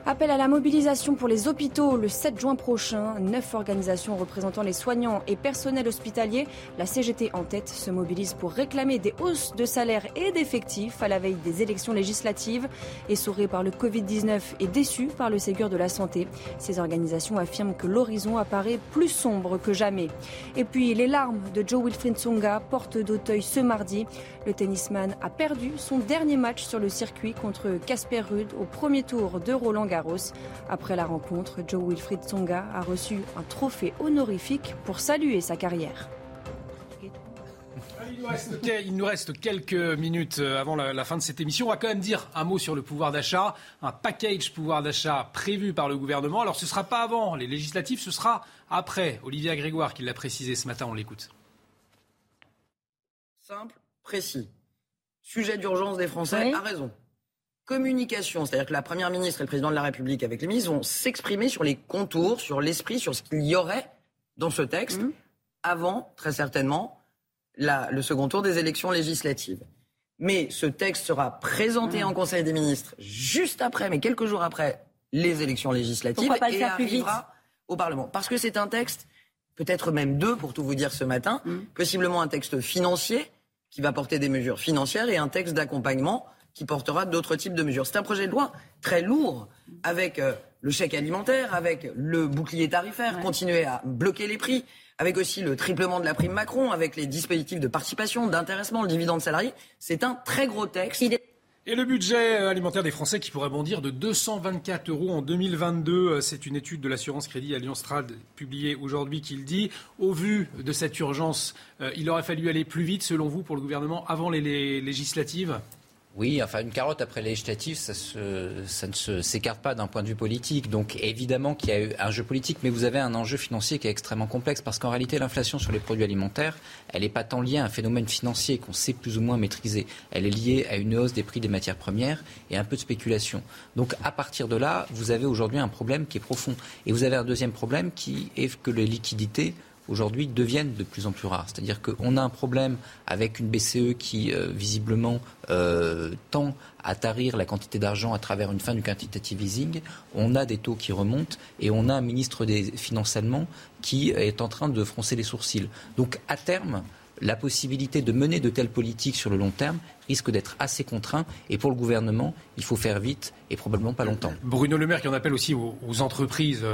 Appel à la mobilisation pour les hôpitaux le 7 juin prochain. Neuf organisations représentant les soignants et personnels hospitaliers, la CGT en tête, se mobilisent pour réclamer des hausses de salaire et d'effectifs à la veille des élections législatives. Essoré par le Covid-19 et déçu par le Ségur de la Santé, ces organisations affirment que l'horizon apparaît plus sombre que jamais. Et puis, les larmes de Joe Wilfried Tsonga, porte d'Auteuil ce mardi. Le tennisman a perdu son dernier match sur le circuit contre Casper Ruud au premier tour de Roland Après la rencontre, Joe Wilfried Tsonga a reçu un trophée honorifique pour saluer sa carrière. Il nous, reste, quelques minutes euh, avant la, la, fin de cette émission. On va quand même dire un mot sur le pouvoir d'achat. Un package pouvoir d'achat prévu par le gouvernement. Alors ce ne sera pas avant les législatives, ce sera après. Olivia Grégoire qui l'a précisé ce matin, on l'écoute. Simple, précis. Sujet d'urgence des Français, a raison. Communication, c'est-à-dire que la Première ministre et le Président de la République avec les ministres vont s'exprimer sur les contours, sur l'esprit, sur ce qu'il y aurait dans ce texte, mmh. avant, très certainement, la, le second tour des élections législatives. Mais ce texte sera présenté mmh. en Conseil des ministres juste après, mais quelques jours après les élections législatives, pas et arrivera au Parlement. Parce que c'est un texte, peut-être même deux pour tout vous dire ce matin, mmh. possiblement un texte financier qui va porter des mesures financières et un texte d'accompagnement qui portera d'autres types de mesures. C'est un projet de loi très lourd avec euh, le chèque alimentaire, avec le bouclier tarifaire, continuer à bloquer les prix, avec aussi le triplement de la prime Macron, avec les dispositifs de participation, d'intéressement, le dividende salarié. C'est un très gros texte. Et le budget alimentaire des Français qui pourrait bondir de 224 euros en 2022, c'est une étude de l'assurance crédit Alliance Trad publiée aujourd'hui qui le dit. Au vu de cette urgence, euh, il aurait fallu aller plus vite, selon vous, pour le gouvernement avant les législatives? Oui, enfin une carotte après les législatives, ça, ça ne s'écarte pas d'un point de vue politique. Donc évidemment qu'il y a eu un jeu politique, mais vous avez un enjeu financier qui est extrêmement complexe parce qu'en réalité l'inflation sur les produits alimentaires, elle n'est pas tant liée à un phénomène financier qu'on sait plus ou moins maîtriser. Elle est liée à une hausse des prix des matières premières et un peu de spéculation. Donc à partir de là, vous avez aujourd'hui un problème qui est profond. Et vous avez un deuxième problème qui est que les liquidités aujourd'hui deviennent de plus en plus rares. C'est-à-dire qu'on a un problème avec une BCE qui euh, visiblement euh, tend à tarir la quantité d'argent à travers une fin du quantitative easing. On a des taux qui remontent et on a un ministre des Finances allemand qui est en train de froncer les sourcils. Donc à terme, la possibilité de mener de telles politiques sur le long terme risque d'être assez contraint. Et pour le gouvernement, il faut faire vite et probablement pas longtemps. Bruno Le Maire qui en appelle aussi aux, entreprises.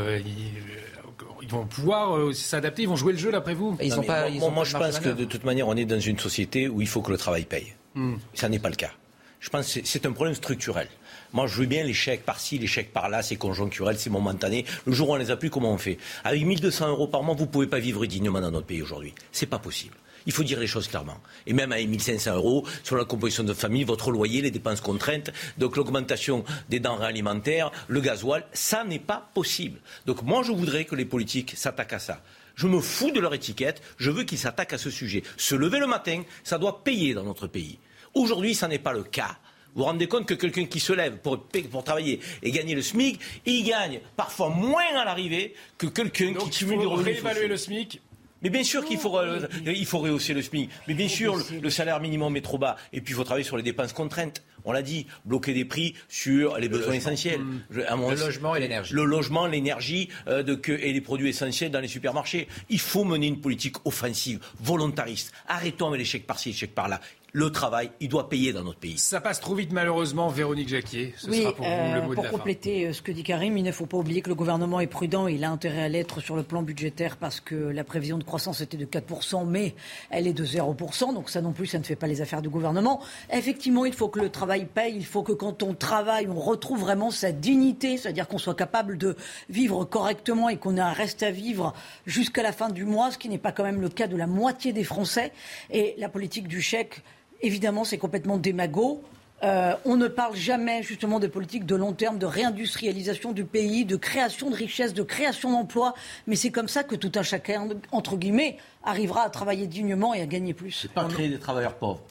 Ils vont pouvoir euh, s'adapter, ils vont jouer le jeu, d'après vous ils pas, Moi, je pense que de toute manière, on est dans une société où il faut que le travail paye. Hmm. Ça n'est pas le cas. Je pense que c'est un problème structurel. Moi, je veux bien les chèques par-ci, les chèques par-là, c'est conjoncturel, c'est momentané. Le jour où on les a plus, comment on fait? Avec 1200 euros par mois, vous ne pouvez pas vivre dignement dans notre pays aujourd'hui. C'est pas possible. Il faut dire les choses clairement. Et même à 1500 euros, sur la composition de famille, votre loyer, les dépenses contraintes, donc l'augmentation des denrées alimentaires, le gasoil, ça n'est pas possible. Donc moi, je voudrais que les politiques s'attaquent à ça. Je me fous de leur étiquette, je veux qu'ils s'attaquent à ce sujet. Se lever le matin, ça doit payer dans notre pays. Aujourd'hui, ça n'est pas le cas. Vous vous rendez compte que quelqu'un qui se lève pour, pour, travailler et gagner le SMIC, il gagne parfois moins à l'arrivée que quelqu'un qui cumule réévaluer le SMIC mais bien sûr qu'il faut, euh, il faut rehausser le SMIC. Mais bien sûr, le, salaire minimum est trop bas. Et puis, il faut travailler sur les dépenses contraintes. On l'a dit, bloquer des prix sur les besoins essentiels. le logement et l'énergie. Le logement, l'énergie euh, et les produits essentiels dans les supermarchés. Il faut mener une politique offensive, volontariste. Arrêtons avec les chèques par-ci, les chèques par-là le travail, il doit payer dans notre pays. Ça passe trop vite malheureusement, Véronique Jacquier. Ce sera pour vous le mot pour compléter ce que dit Karim, il ne faut pas oublier que le gouvernement est prudent, il a intérêt à l'être sur le plan budgétaire parce que la prévision de croissance était de 4%, mais elle est de 0%, donc ça non plus, ça ne fait pas les affaires du gouvernement. Effectivement, il faut que le travail paye, il faut que quand on travaille, on retrouve vraiment sa dignité, c'est-à-dire qu'on soit capable de vivre correctement et qu'on ait un reste à vivre jusqu'à la fin du mois, ce qui n'est pas quand même le cas de la moitié des Français. Et la politique du chèque, Évidemment, c'est complètement démago. Euh, on ne parle jamais justement des politiques de long terme, de réindustrialisation du pays, de création de richesses, de création d'emplois. Mais c'est comme ça que tout un chacun, entre guillemets, arrivera à travailler dignement et à gagner plus. C'est pas créer des travailleurs pauvres.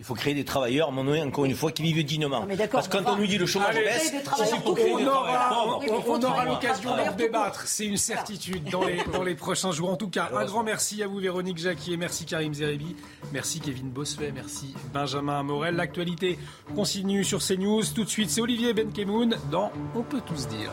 Il faut créer des travailleurs, mon nom, encore une fois, qui vivent dignement. Parce que quand on nous dit le chômage baisse, c'est pour créer des on travailleurs aura, pauvres. on, on aura l'occasion d'en débattre, c'est une certitude dans les, dans les prochains jours. En tout cas, un grand merci à vous Véronique Jacquier, merci Karim Zeribi, merci Kevin Bossuet, merci Benjamin Morel. L'actualité continue sur CNews. Tout de suite, c'est Olivier Benkemoun dans On peut tous dire.